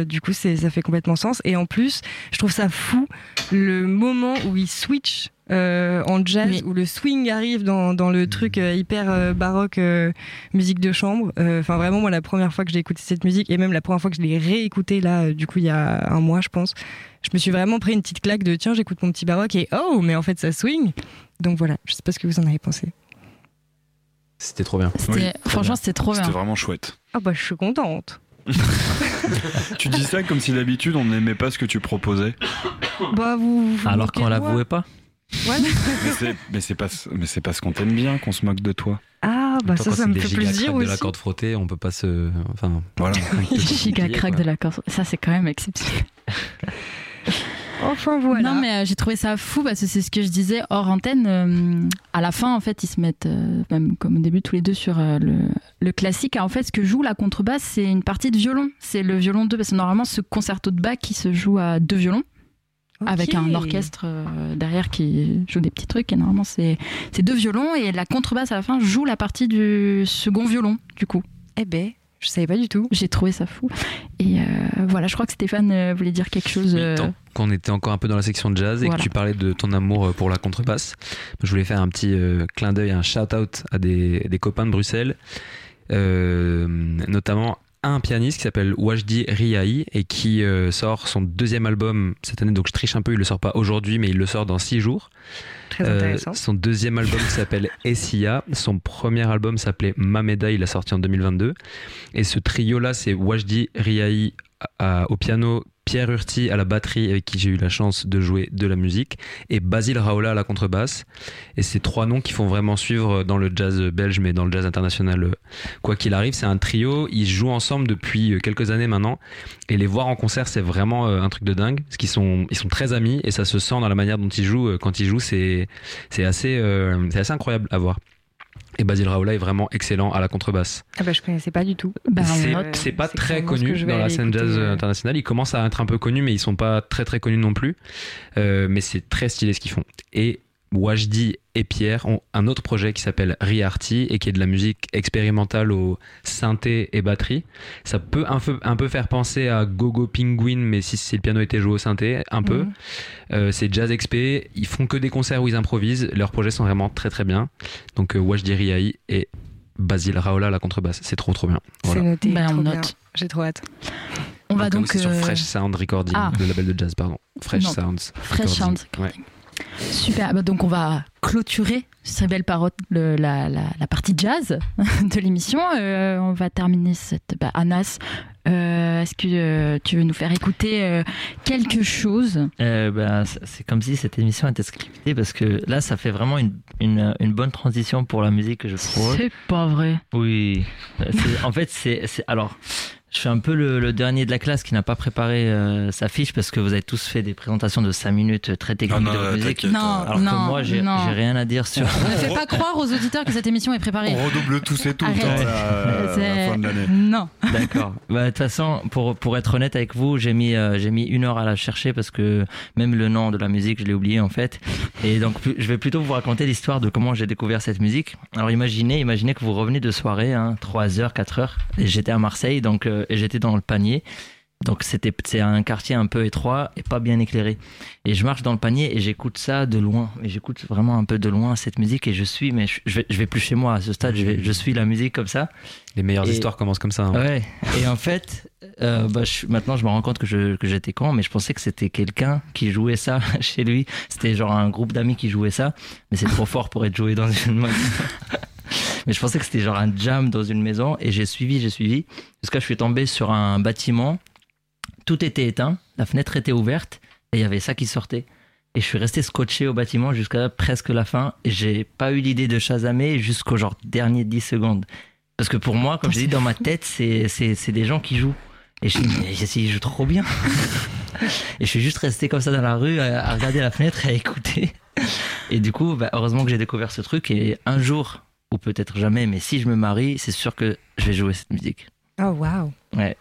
Speaker 2: du coup, ça fait complètement sens. Et en plus, je trouve ça fou le moment où il switch euh, en jazz,
Speaker 1: Oui.
Speaker 2: où le swing arrive dans, dans le truc euh, hyper euh, baroque, euh, musique de chambre. Euh, Enfin, vraiment, moi, la première fois que j'ai écouté cette musique, et même la première fois que je l'ai réécoutée, là, euh, du coup, il y a un mois, je pense, je me suis vraiment pris une petite claque de tiens, j'écoute mon petit baroque et oh, mais en fait, ça swing. Donc voilà, je sais pas ce que vous en avez pensé.
Speaker 4: C'était trop bien.
Speaker 3: Oui,
Speaker 1: franchement, c'était trop bien.
Speaker 3: C'était vraiment chouette.
Speaker 2: Ah bah, je suis contente.
Speaker 3: Tu dis ça comme si d'habitude on n'aimait pas ce que tu proposais.
Speaker 2: Bah, vous. vous
Speaker 7: Alors qu'on l'avouait pas.
Speaker 2: Voilà.
Speaker 3: Mais c'est- Mais c'est pas, mais c'est parce qu'on t'aime bien qu'on se moque de toi.
Speaker 2: Ah, bah,
Speaker 4: Toi,
Speaker 2: ça, ça me fait plaisir
Speaker 4: cracks de la
Speaker 2: aussi.
Speaker 4: corde frottée, on peut pas se. Enfin,
Speaker 3: Voilà.
Speaker 1: Giga crack de la corde. Ça, c'est quand même exceptionnel.
Speaker 2: Enfin, voilà.
Speaker 1: Non, mais euh, j'ai trouvé ça fou parce que c'est ce que je disais hors antenne. euh, à la fin, en fait, ils se mettent, euh, même comme au début, tous les deux sur euh, le, le classique. En fait, ce que joue la contrebasse, c'est une partie de violon. C'est le violon 2, parce que normalement, ce concerto de Bach qui se joue à deux violons. Avec un orchestre euh, derrière qui joue des petits trucs et normalement c'est c'est deux violons et la contrebasse à la fin joue la partie du second violon du coup
Speaker 2: Eh ben, je savais pas du tout.
Speaker 1: j'ai trouvé ça fou et euh, voilà je crois que Stéphane euh, voulait dire quelque chose euh,
Speaker 4: qu'on était encore un peu dans la section de jazz et
Speaker 1: Voilà.
Speaker 4: que tu parlais de ton amour pour la contrebasse, je voulais faire un petit euh, clin d'œil, un shout-out à des, des copains de Bruxelles, euh, notamment un pianiste qui s'appelle Wajdi Riahi et qui euh, sort son deuxième album cette année, donc je triche un peu, il le sort pas aujourd'hui mais il le sort dans six jours.
Speaker 2: Très
Speaker 4: Euh,
Speaker 2: intéressant.
Speaker 4: son deuxième album s'appelle Essia. Son premier album s'appelait Mameda. Il l'a sorti en 2022. Et ce trio-là, c'est Wajdi Riahi au piano, Pierre Urti à la batterie, avec qui j'ai eu la chance de jouer de la musique, et Basile Raola à la contrebasse. Et c'est trois noms qui font vraiment suivre dans le jazz belge, mais dans le jazz international, quoi qu'il arrive. C'est un trio. Ils jouent ensemble depuis euh, quelques années maintenant. Et les voir en concert, c'est vraiment euh, un truc de dingue. Parce qu'ils sont, ils sont très amis et ça se sent dans la manière dont ils jouent. Euh, Quand ils jouent, c'est, c'est assez, c'est assez incroyable à voir. Et Basile Raoula est vraiment excellent à la contrebasse.
Speaker 2: Ah bah, je connaissais pas du tout.
Speaker 1: bah,
Speaker 4: c'est,
Speaker 1: note.
Speaker 4: c'est pas
Speaker 2: C'est
Speaker 4: très connu dans la scène jazz internationale. Ils commencent à être un peu connus, mais ils sont pas très très connus non plus. Euh, mais c'est très stylé ce qu'ils font. Et Wajdi et Pierre ont un autre projet qui s'appelle Riarty et qui est de la musique expérimentale au synthé et batterie. Ça peut un peu, un peu faire penser à Gogo Penguin, mais si, si le piano était joué au synthé, un peu.
Speaker 2: Mhm.
Speaker 4: Euh, c'est Jazz XP. Ils font que des concerts où ils improvisent. Leurs projets sont vraiment très très bien. Donc euh, Wajdi Riahi et Basile Raola à la contrebasse. C'est trop trop bien. Voilà.
Speaker 2: C'est noté.
Speaker 1: Bah, on note.
Speaker 2: J'ai trop hâte.
Speaker 1: on va
Speaker 4: Donc,
Speaker 1: donc
Speaker 4: c'est sur
Speaker 1: euh,
Speaker 4: Fresh Sound Recording,
Speaker 1: ah.
Speaker 4: le label de jazz, pardon. Fresh
Speaker 1: Non,
Speaker 4: Sounds.
Speaker 1: Fresh
Speaker 4: Recording.
Speaker 1: Sounds
Speaker 4: Ouais.
Speaker 1: Super, Bah, donc on va clôturer ces belles paroles, le- la, la- la partie jazz de l'émission. Euh, on va terminer cette. Bah, Anas, euh, est-ce que euh, tu veux nous faire écouter quelque chose?
Speaker 7: Ben, c'est- comme si cette émission était scriptée parce que là, ça fait vraiment une, une, une bonne transition pour la musique que je trouve.
Speaker 1: C'est pas vrai.
Speaker 7: Oui. En fait, c'est. c'est- Alors, je suis un peu le, le dernier de la classe qui n'a pas préparé euh, sa fiche parce que vous avez tous fait des présentations de 5 minutes très techniques
Speaker 3: Ah non,
Speaker 7: de votre musique.
Speaker 1: Non,
Speaker 7: Alors
Speaker 1: non,
Speaker 7: que moi, j'ai rien à dire sur.
Speaker 1: Ne fais pas croire aux auditeurs que cette émission est préparée.
Speaker 3: On redouble tous et tout
Speaker 1: Arrête.
Speaker 3: hein, la, fin de l'année.
Speaker 1: Non.
Speaker 7: D'accord. Bah, De toute façon, pour, pour être honnête avec vous, j'ai mis, euh, j'ai mis une heure à la chercher parce que même le nom de la musique, je l'ai oublié en fait. Et donc, je vais plutôt vous raconter l'histoire de comment j'ai découvert cette musique. Alors, imaginez, imaginez que vous revenez de soirée, hein, 3 heures, 4 heures, et j'étais à Marseille, donc, euh, et j'étais dans le panier. Donc, c'était, c'est un quartier un peu étroit et pas bien éclairé. Et je marche dans le panier et j'écoute ça de loin. Et j'écoute vraiment un peu de loin cette musique et je suis, mais je, je vais, je vais plus chez moi à ce stade, je, vais, je suis la musique comme ça.
Speaker 4: Les meilleures
Speaker 7: Et-
Speaker 4: histoires commencent comme ça. hein.
Speaker 7: Ouais. Et en fait, euh, bah, je- maintenant je me rends compte que je- que j'étais con, mais je pensais que c'était quelqu'un qui jouait ça chez lui. C'était genre un groupe d'amis qui jouait ça, mais c'est trop fort pour être joué dans une. mais je pensais que c'était genre un jam dans une maison et j'ai suivi, j'ai suivi, jusqu'à je suis tombé sur un bâtiment. Tout était éteint, la fenêtre était ouverte et il y avait ça qui sortait. Et je suis resté scotché au bâtiment jusqu'à presque la fin. J'ai pas eu l'idée de chasamer jusqu'au genre dernier 10 secondes. Parce que pour moi, comme je dis, dans ma tête, c'est, des gens qui jouent. Et je me dis, ils jouent trop bien. et je suis juste resté comme ça dans la rue à regarder la fenêtre et à écouter. Et du coup, bah, heureusement que j'ai découvert ce truc. Et un jour, ou peut-être jamais, mais si je me marie, c'est sûr que je vais jouer cette musique.
Speaker 2: Oh, waouh.
Speaker 7: Ouais.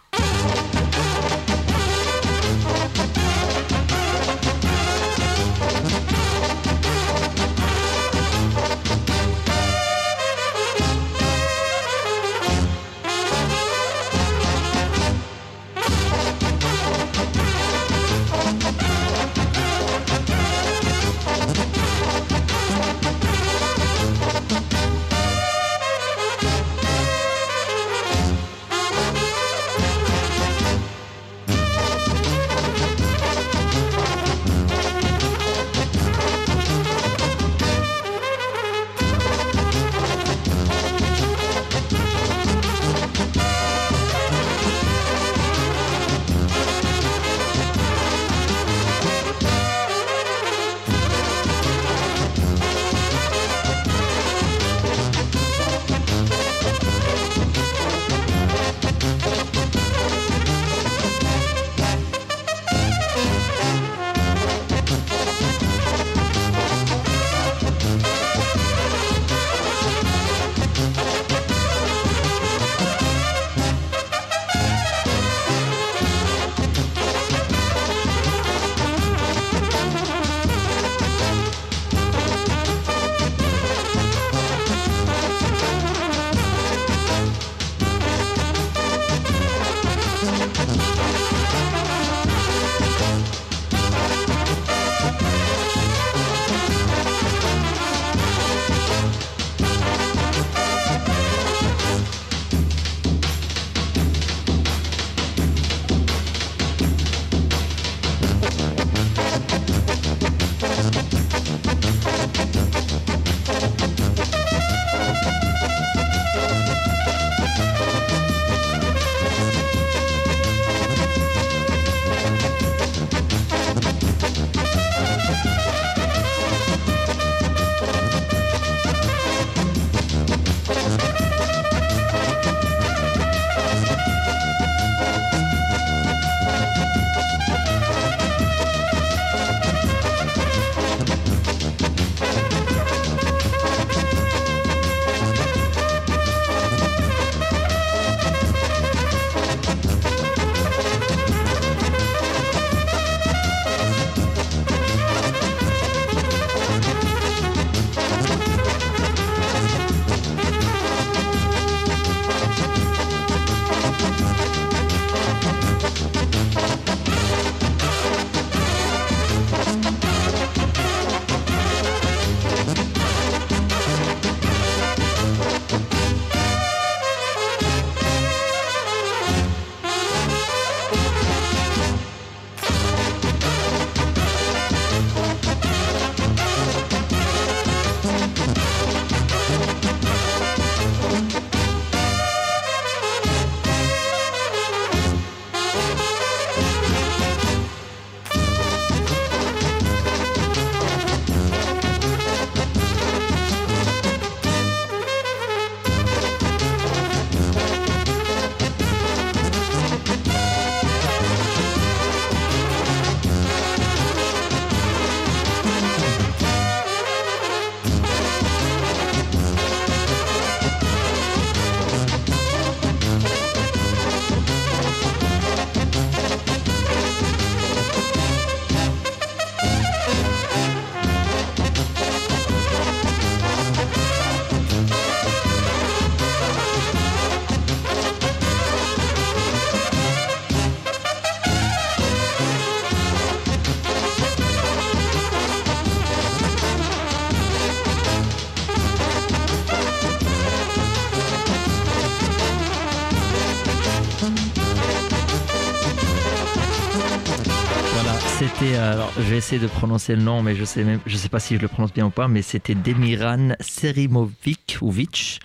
Speaker 7: Vais essayer de prononcer le nom, mais je sais même, je sais pas si je le prononce bien ou pas. Mais c'était Demiran Serimovic ou Vic.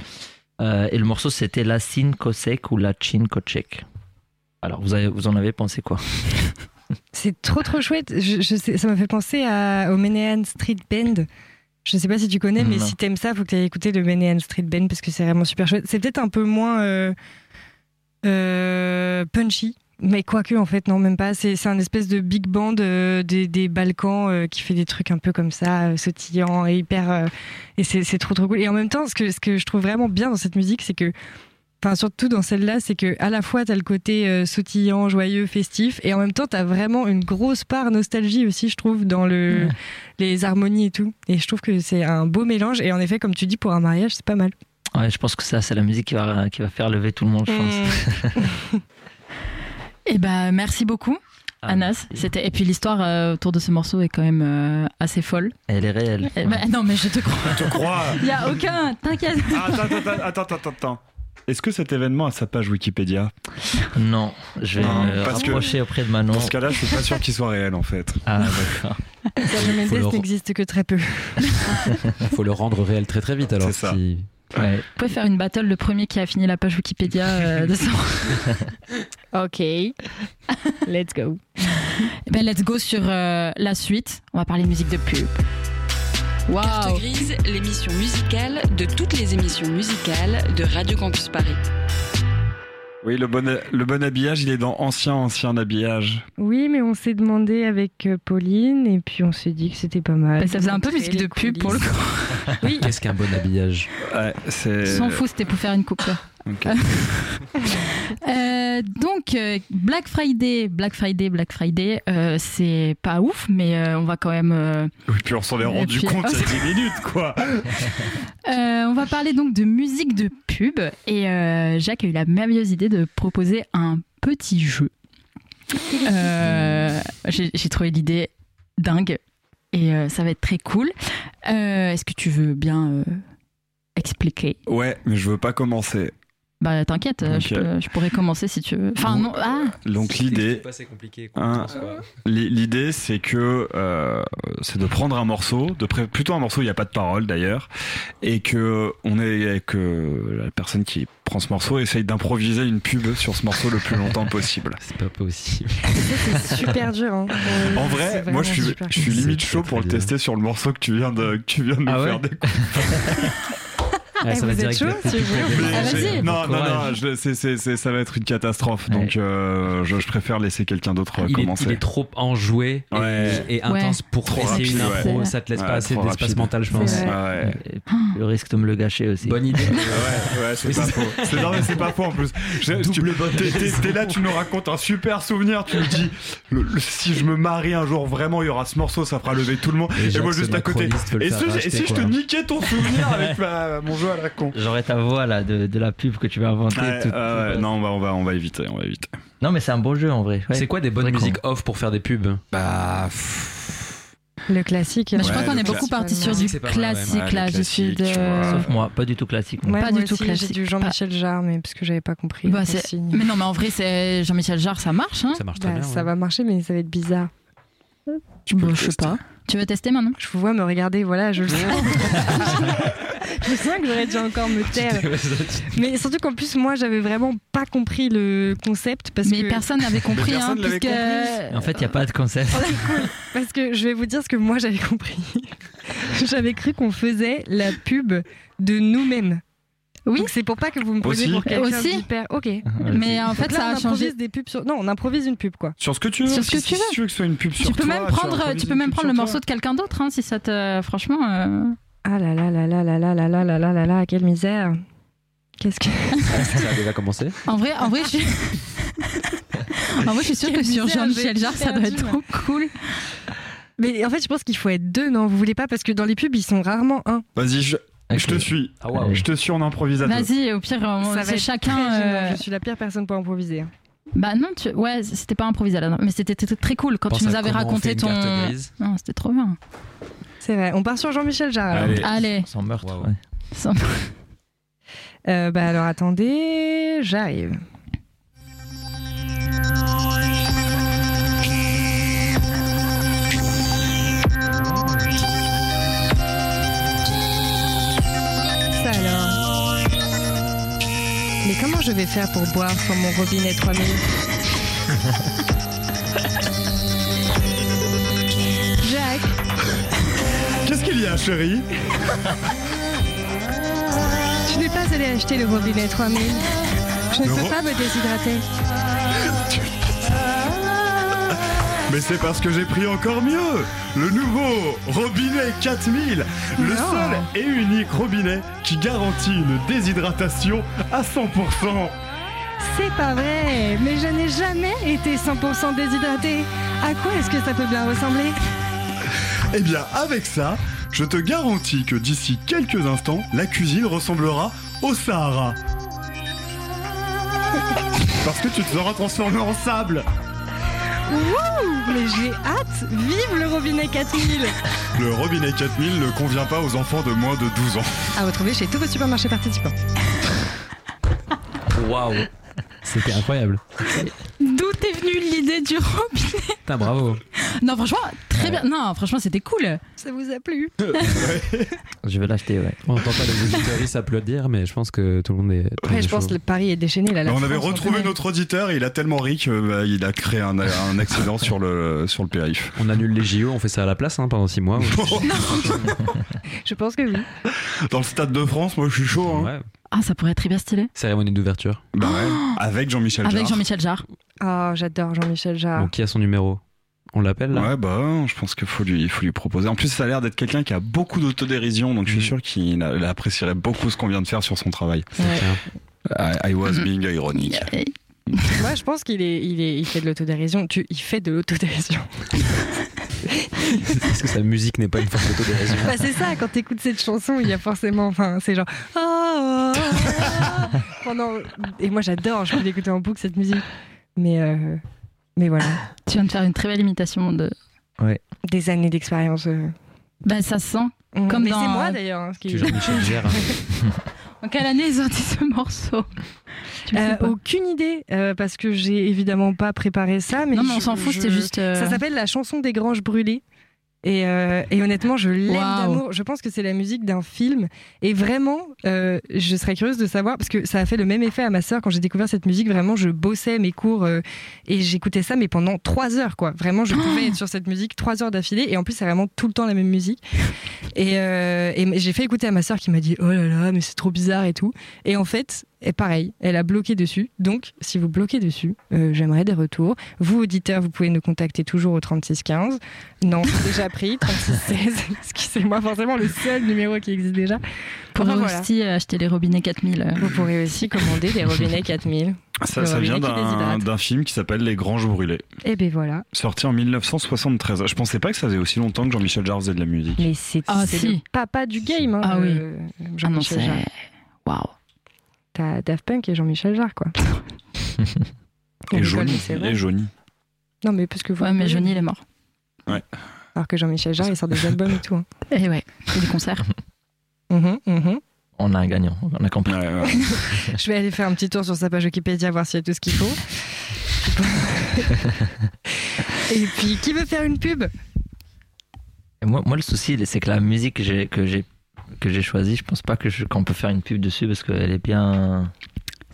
Speaker 7: Euh, et le morceau, c'était Lacine Kosek ou Lachin Kocek. Alors, vous, avez, vous en avez pensé quoi?
Speaker 2: C'est trop trop chouette. Je, je sais, ça m'a fait penser à, au Menehan Street Band. Je sais pas si tu connais, mais
Speaker 7: Non.
Speaker 2: si t'aimes ça, faut que tu ailles écouter le Menehan Street Band parce que c'est vraiment super chouette. C'est peut-être un peu moins euh, euh, punchy, mais quoique en fait, non, même pas. C'est c'est un espèce de big band euh, des, des Balkans euh, qui fait des trucs un peu comme ça, euh, sautillants et hyper. euh, et c'est c'est trop trop cool. Et en même temps, ce que, ce que je trouve vraiment bien dans cette musique, c'est que Enfin, surtout dans celle-là, c'est que à la fois t'as le côté sautillant, joyeux, festif, et en même temps t'as vraiment une grosse part nostalgie aussi, je trouve, dans le
Speaker 7: Ouais.
Speaker 2: les harmonies et tout. Et je trouve que c'est un beau mélange. Et en effet, comme tu dis, pour un mariage, c'est pas mal.
Speaker 7: Ouais, je pense que ça, c'est la musique qui va, qui va faire lever tout le monde, je pense.
Speaker 2: Mmh.
Speaker 1: Et bah, merci beaucoup.
Speaker 7: Ah,
Speaker 1: Anas, c'était et puis l'histoire euh, autour de ce morceau est quand même euh, assez folle.
Speaker 7: Elle est réelle.
Speaker 1: Eh bah, non mais je te crois.
Speaker 3: Je te crois.
Speaker 1: Il y a aucun, t'inquiète.
Speaker 3: Attends, attends, attends, attends, attends, attends. Est-ce que cet événement a sa page Wikipédia?
Speaker 7: Non, je vais
Speaker 3: Non,
Speaker 7: me
Speaker 3: que-
Speaker 7: rapprocher auprès de Manon.
Speaker 3: Dans ce cas-là, je suis pas sûr qu'il soit réel en fait.
Speaker 7: Ah, d'accord.
Speaker 2: Sergio Mendes n'existe que très peu.
Speaker 4: Il faut le rendre réel très très vite alors.
Speaker 3: C'est ça.
Speaker 4: si-
Speaker 7: Ouais.
Speaker 1: Vous pouvez faire une battle, le premier qui a fini la page Wikipédia euh, de son.
Speaker 2: Ok. Let's go.
Speaker 1: Eh ben, let's go sur euh, la suite. On va parler musique de pub.
Speaker 10: Carte
Speaker 1: Waouh.
Speaker 10: grise, l'émission musicale de toutes les émissions musicales de Radio Campus Paris.
Speaker 3: Oui, le bon, le bon habillage, il est dans ancien, ancien habillage.
Speaker 2: Oui, mais on s'est demandé avec euh, Pauline, et puis on s'est dit que c'était pas mal.
Speaker 1: Bah, ça faisait un peu musique de pub pour le coup.
Speaker 2: Oui.
Speaker 4: Qu'est-ce qu'un bon habillage
Speaker 3: Ouais, c'est.
Speaker 1: S'en fout, c'était pour faire une coupure.
Speaker 3: Ok.
Speaker 1: Euh, donc euh, Black Friday, Black Friday, Black Friday, euh, c'est pas ouf, mais euh, on va quand même. euh,
Speaker 3: Oui, puis on s'en est rendu
Speaker 1: puis-
Speaker 3: compte il y a 10 minutes, quoi.
Speaker 1: Euh, on va parler donc de musique de pub et euh, Jacques a eu la merveilleuse idée de proposer un petit jeu. Euh, J'ai j'ai trouvé l'idée dingue et euh, ça va être très cool. Euh, Est-ce que tu veux bien euh, expliquer?
Speaker 3: Ouais, mais je veux pas commencer.
Speaker 1: Bah t'inquiète, euh, je,
Speaker 3: Ok.
Speaker 1: peux- je pourrais commencer si tu veux. Enfin non, ah
Speaker 3: Donc l'idée,
Speaker 4: pas c'est compliqué.
Speaker 3: Hein. L'i- L'idée, c'est que euh, c'est de prendre un morceau, de pré- plutôt un morceau où il n'y a pas de parole d'ailleurs, et que on est que la personne qui prend ce morceau essaye d'improviser une pub sur ce morceau le plus longtemps possible.
Speaker 4: C'est pas possible.
Speaker 2: C'est super dur. hein. Euh,
Speaker 3: En vrai, moi je suis, je limite chaud pour le tester sur le morceau que tu viens de, que tu viens de nous
Speaker 7: Ah ouais
Speaker 3: faire découvrir.
Speaker 4: Ouais,
Speaker 2: Eh,
Speaker 4: ça va
Speaker 2: vous êtes
Speaker 4: direct
Speaker 2: chaud,
Speaker 4: être
Speaker 2: si vous
Speaker 4: compliqué.
Speaker 2: voulez
Speaker 1: Ah, vas-y.
Speaker 3: Non, non, non, je- c'est- c'est- c'est- ça va être une catastrophe. Donc euh, je, je préfère laisser quelqu'un d'autre euh,
Speaker 4: est,
Speaker 3: commencer.
Speaker 4: il est trop enjoué et-
Speaker 3: Ouais.
Speaker 4: et, intense pour
Speaker 3: Trop
Speaker 4: essayer une
Speaker 3: rapide,
Speaker 4: impro.
Speaker 1: ouais.
Speaker 4: Ça te laisse
Speaker 3: Ouais,
Speaker 4: pas assez d'espace mental, je pense.
Speaker 3: Ah
Speaker 7: le risque de me le gâcher aussi.
Speaker 4: Bonne idée.
Speaker 3: Ouais, ouais, c'est pas faux. C'est non, mais c'est pas faux en plus. T'es- là, tu nous racontes un super souvenir. Tu me dis, si je me marie un jour, vraiment, il y aura ce morceau, ça fera lever tout le monde.
Speaker 4: Et
Speaker 3: moi, juste à côté. Et si, je te niquais ton souvenir avec ma- mon jeu à la con
Speaker 7: J'aurais ta voix là de, de la pub que tu vas inventer.
Speaker 3: Ouais,
Speaker 7: tout-
Speaker 3: euh,
Speaker 7: tout-
Speaker 3: Non, on va, on va, on va éviter, on va éviter.
Speaker 7: Non, mais c'est un beau jeu en vrai. Ouais.
Speaker 4: C'est quoi des bonnes
Speaker 7: con.
Speaker 4: musiques off pour faire des pubs
Speaker 3: Bah,
Speaker 2: Le classique.
Speaker 1: Je
Speaker 3: Ouais,
Speaker 1: crois qu'on est beaucoup parti sur du classique là, je suis de.
Speaker 7: Sauf moi, pas du tout classique. moi.
Speaker 2: Ouais,
Speaker 1: Pas
Speaker 2: moi
Speaker 1: du tout
Speaker 2: aussi,
Speaker 1: classique.
Speaker 2: J'ai du Jean-Michel Jarre, mais parce que j'avais pas compris.
Speaker 1: Bah,
Speaker 2: le
Speaker 1: c'est-
Speaker 2: signe.
Speaker 1: Mais non, mais en vrai, c'est Jean-Michel Jarre, ça marche. Hein
Speaker 4: Ça marche très
Speaker 2: Bah,
Speaker 4: bien.
Speaker 2: ça va marcher, mais ça va être bizarre.
Speaker 3: tu peux
Speaker 1: Bon,
Speaker 3: le
Speaker 1: je sais pas. Tu veux tester maintenant?
Speaker 2: Je vous vois me regarder, voilà, je le sens. je sens que j'aurais dû encore me taire. Mais surtout qu'en plus, moi, j'avais vraiment pas compris le concept parce
Speaker 1: Mais
Speaker 2: que.
Speaker 1: personne n'avait compris, hein,
Speaker 3: personne
Speaker 7: En fait, il n'y a pas de concept.
Speaker 2: Parce que je vais vous dire ce que moi j'avais compris. j'avais cru qu'on faisait la pub de nous-mêmes.
Speaker 1: Oui.
Speaker 2: C'est pour pas que vous me prenez
Speaker 3: Aussi.
Speaker 2: pour quelqu'un
Speaker 1: Aussi.
Speaker 2: d'hyper. Ok.
Speaker 1: Mais en fait,
Speaker 2: là,
Speaker 1: ça
Speaker 2: on
Speaker 1: a changé.
Speaker 2: improvise des pubs sur. Non, on improvise une pub quoi.
Speaker 3: Sur ce que tu veux.
Speaker 1: Sur ce que
Speaker 3: si-
Speaker 1: tu
Speaker 3: si
Speaker 1: veux.
Speaker 3: tu veux que ce soit une pub sur
Speaker 1: Tu peux
Speaker 3: toi,
Speaker 1: même
Speaker 3: tu
Speaker 1: prendre, tu peux même prendre le
Speaker 3: toi.
Speaker 1: morceau de quelqu'un d'autre, hein, si ça te. Franchement. euh,
Speaker 2: Ah là là là là là là là là là là là là, quelle misère. Qu'est-ce que.
Speaker 4: Ça a déjà commencé.
Speaker 1: En vrai, en vrai, je suis. en vrai, je suis sûre que sur Jean-Michel Jarre, ça doit être trop cool.
Speaker 2: Mais en fait, je pense qu'il faut être deux, non Vous voulez pas Parce que dans les pubs, ils sont rarement un.
Speaker 3: Vas-y, je, je te suis.
Speaker 4: Ah.
Speaker 3: Je te suis, on improvise à deux.
Speaker 1: Vas-y, au pire, on-
Speaker 2: Ça va
Speaker 1: c'est chacun. euh,
Speaker 2: Je suis la pire personne pour improviser. hein.
Speaker 1: Bah non, tu... ouais, c'était pas improvisé là, mais c'était très, cool quand
Speaker 4: Pense
Speaker 1: tu nous avais raconté ton. Non, c'était trop bien.
Speaker 2: C'est vrai. On part sur Jean-Michel Jarre alors.
Speaker 3: Allez.
Speaker 1: Allez.
Speaker 7: Sans meurtre. Ouais.
Speaker 1: Ça-
Speaker 2: Euh, bah alors attendez, j'arrive. Ça alors. Mais comment je vais faire pour boire sur mon robinet 3000
Speaker 3: bien, chérie.
Speaker 2: Je n'ai pas allé acheter le robinet 3000. Je ne
Speaker 3: Le
Speaker 2: peux
Speaker 3: ro-
Speaker 2: pas me déshydrater.
Speaker 3: Mais c'est parce que j'ai pris encore mieux Le nouveau robinet 4000 Le
Speaker 2: Non.
Speaker 3: seul et unique robinet qui garantit une déshydratation à 100%
Speaker 2: C'est pas vrai, mais je n'ai jamais été 100% déshydratée. À quoi est-ce que ça peut bien ressembler?
Speaker 3: Eh bien, avec ça, je te garantis que d'ici quelques instants, la cuisine ressemblera au Sahara. Parce que tu te seras transformé en sable
Speaker 2: Wouh Mais j'ai hâte Vive le robinet 4000
Speaker 3: Le robinet 4000 ne convient pas aux enfants de moins de 12 ans.
Speaker 2: À retrouver chez tous vos supermarchés participants.
Speaker 7: Waouh.
Speaker 4: C'était incroyable.
Speaker 1: D'où est venue l'idée du robinet
Speaker 4: Putain, bravo.
Speaker 1: Non, franchement, très bien. Non, franchement, c'était cool.
Speaker 2: Ça vous a plu
Speaker 7: Je vais l'acheter, ouais.
Speaker 4: On n'entend pas les auditeurs s'applaudir, mais je pense que tout le monde est.
Speaker 2: Ouais, je pense
Speaker 4: chaud.
Speaker 2: que le pari est déchaîné là.
Speaker 3: on avait retrouvé notre auditeur et il a tellement ri qu'il a créé un, un accident sur le, sur le périph.
Speaker 4: On annule les JO, on fait ça à la place hein, pendant 6 mois.
Speaker 2: Je pense que oui.
Speaker 3: Dans le stade de France, moi je suis chaud. Hein.
Speaker 4: Ouais.
Speaker 1: Ah, ça pourrait être très bien stylé.
Speaker 4: Cérémonie d'ouverture.
Speaker 3: Bah ouais. Avec Jean-Michel
Speaker 1: Avec
Speaker 3: Jarre.
Speaker 1: Jean-Michel Jarre.
Speaker 2: Oh, j'adore Jean-Michel Jarre.
Speaker 4: Bon, qui a son numéro On l'appelle là
Speaker 3: Ouais, bah, je pense qu'il faut lui, il faut lui proposer. En plus, ça a l'air d'être quelqu'un qui a beaucoup d'autodérision, donc je suis
Speaker 4: Mhm.
Speaker 3: sûr qu'il a- il apprécierait beaucoup ce qu'on vient de faire sur son travail.
Speaker 1: Ouais.
Speaker 3: I, I was being ironic.
Speaker 2: Moi, je pense qu'il est, il est, il fait de l'autodérision. Tu, il fait de l'autodérision.
Speaker 4: Est-ce que sa musique n'est pas une forme d'autodérision
Speaker 2: Bah, c'est ça, quand t'écoutes cette chanson, il y a forcément, enfin, c'est genre. Ah, pendant... Et moi, j'adore, je peux l'écouter en boucle cette musique. Mais, euh, mais voilà,
Speaker 1: Tu viens de faire une très belle imitation de.
Speaker 2: des années d'expérience. euh.
Speaker 1: Bah, ça se sent.
Speaker 2: Mm.
Speaker 1: Comme
Speaker 2: mais
Speaker 1: dans-
Speaker 2: c'est moi d'ailleurs. hein, ce qui-
Speaker 4: Tu Jean-Michel Jarre.
Speaker 1: En quelle année est sorti ce morceau
Speaker 2: Euh, aucune idée, euh, parce que j'ai évidemment pas préparé ça. Mais
Speaker 1: Non, mais on s'en fout, c'était juste. euh,
Speaker 2: Ça s'appelle La chanson des granges brûlées. Et, euh, et honnêtement, je l'aime d'amour. Je pense que c'est la musique d'un film. Et vraiment, euh, je serais curieuse de savoir, parce que ça a fait le même effet à ma sœur quand j'ai découvert cette musique. Vraiment, je bossais mes cours euh, et j'écoutais ça, mais pendant trois heures, quoi. Vraiment, je pouvais être sur cette musique trois heures d'affilée. Et en plus, c'est vraiment tout le temps la même musique. Et, et j'ai fait écouter à ma sœur qui m'a dit Oh là là, mais c'est trop bizarre et tout. Et en fait, et pareil, elle a bloqué dessus. Donc, si vous bloquez dessus, euh, j'aimerais des retours. Vous, auditeurs, vous pouvez nous contacter toujours au 3615. Non, c'est déjà pris, 3616. Excusez-moi, forcément, le seul numéro qui existe déjà.
Speaker 1: Pour
Speaker 2: Enfin, voilà.
Speaker 1: aussi euh, acheter les robinets 4000. euh.
Speaker 2: Vous pourrez aussi commander des robinets 4000.
Speaker 3: Ça, ça vient d'un film qui s'appelle Les Granges Brûlées,
Speaker 2: Et ben voilà.
Speaker 3: sorti en 1973. Je pensais pas que ça faisait aussi longtemps que Jean-Michel Jarre faisait de la musique.
Speaker 2: Mais c'est
Speaker 1: Ah, si.
Speaker 2: le papa du game. Hein,
Speaker 1: Ah oui.
Speaker 2: euh,
Speaker 1: Ah
Speaker 2: Jean-Michel. Jarre.
Speaker 1: Waouh.
Speaker 2: T'as Daft Punk et Jean-Michel Jarre, quoi.
Speaker 3: Et Johnny.
Speaker 2: mais c'est vrai.
Speaker 3: Et Johnny.
Speaker 2: Non, mais parce que vous.
Speaker 1: Ouais, mais. Johnny, il est mort.
Speaker 2: Alors que Jean-Michel Jarre, il sort des albums et tout. hein.
Speaker 1: Et ouais, et des concerts.
Speaker 2: Mhm, mhm.
Speaker 7: On a un gagnant, on a compris.
Speaker 3: Ouais, ouais.
Speaker 2: Je vais aller faire un petit tour sur sa page Wikipédia, voir s'il y a tout ce qu'il faut. Et puis, qui veut faire une pub?
Speaker 7: Et moi, moi, le souci, c'est que la musique que j'ai que j'ai choisie, je pense pas que je- qu'on peut faire une pub dessus parce qu'elle est bien.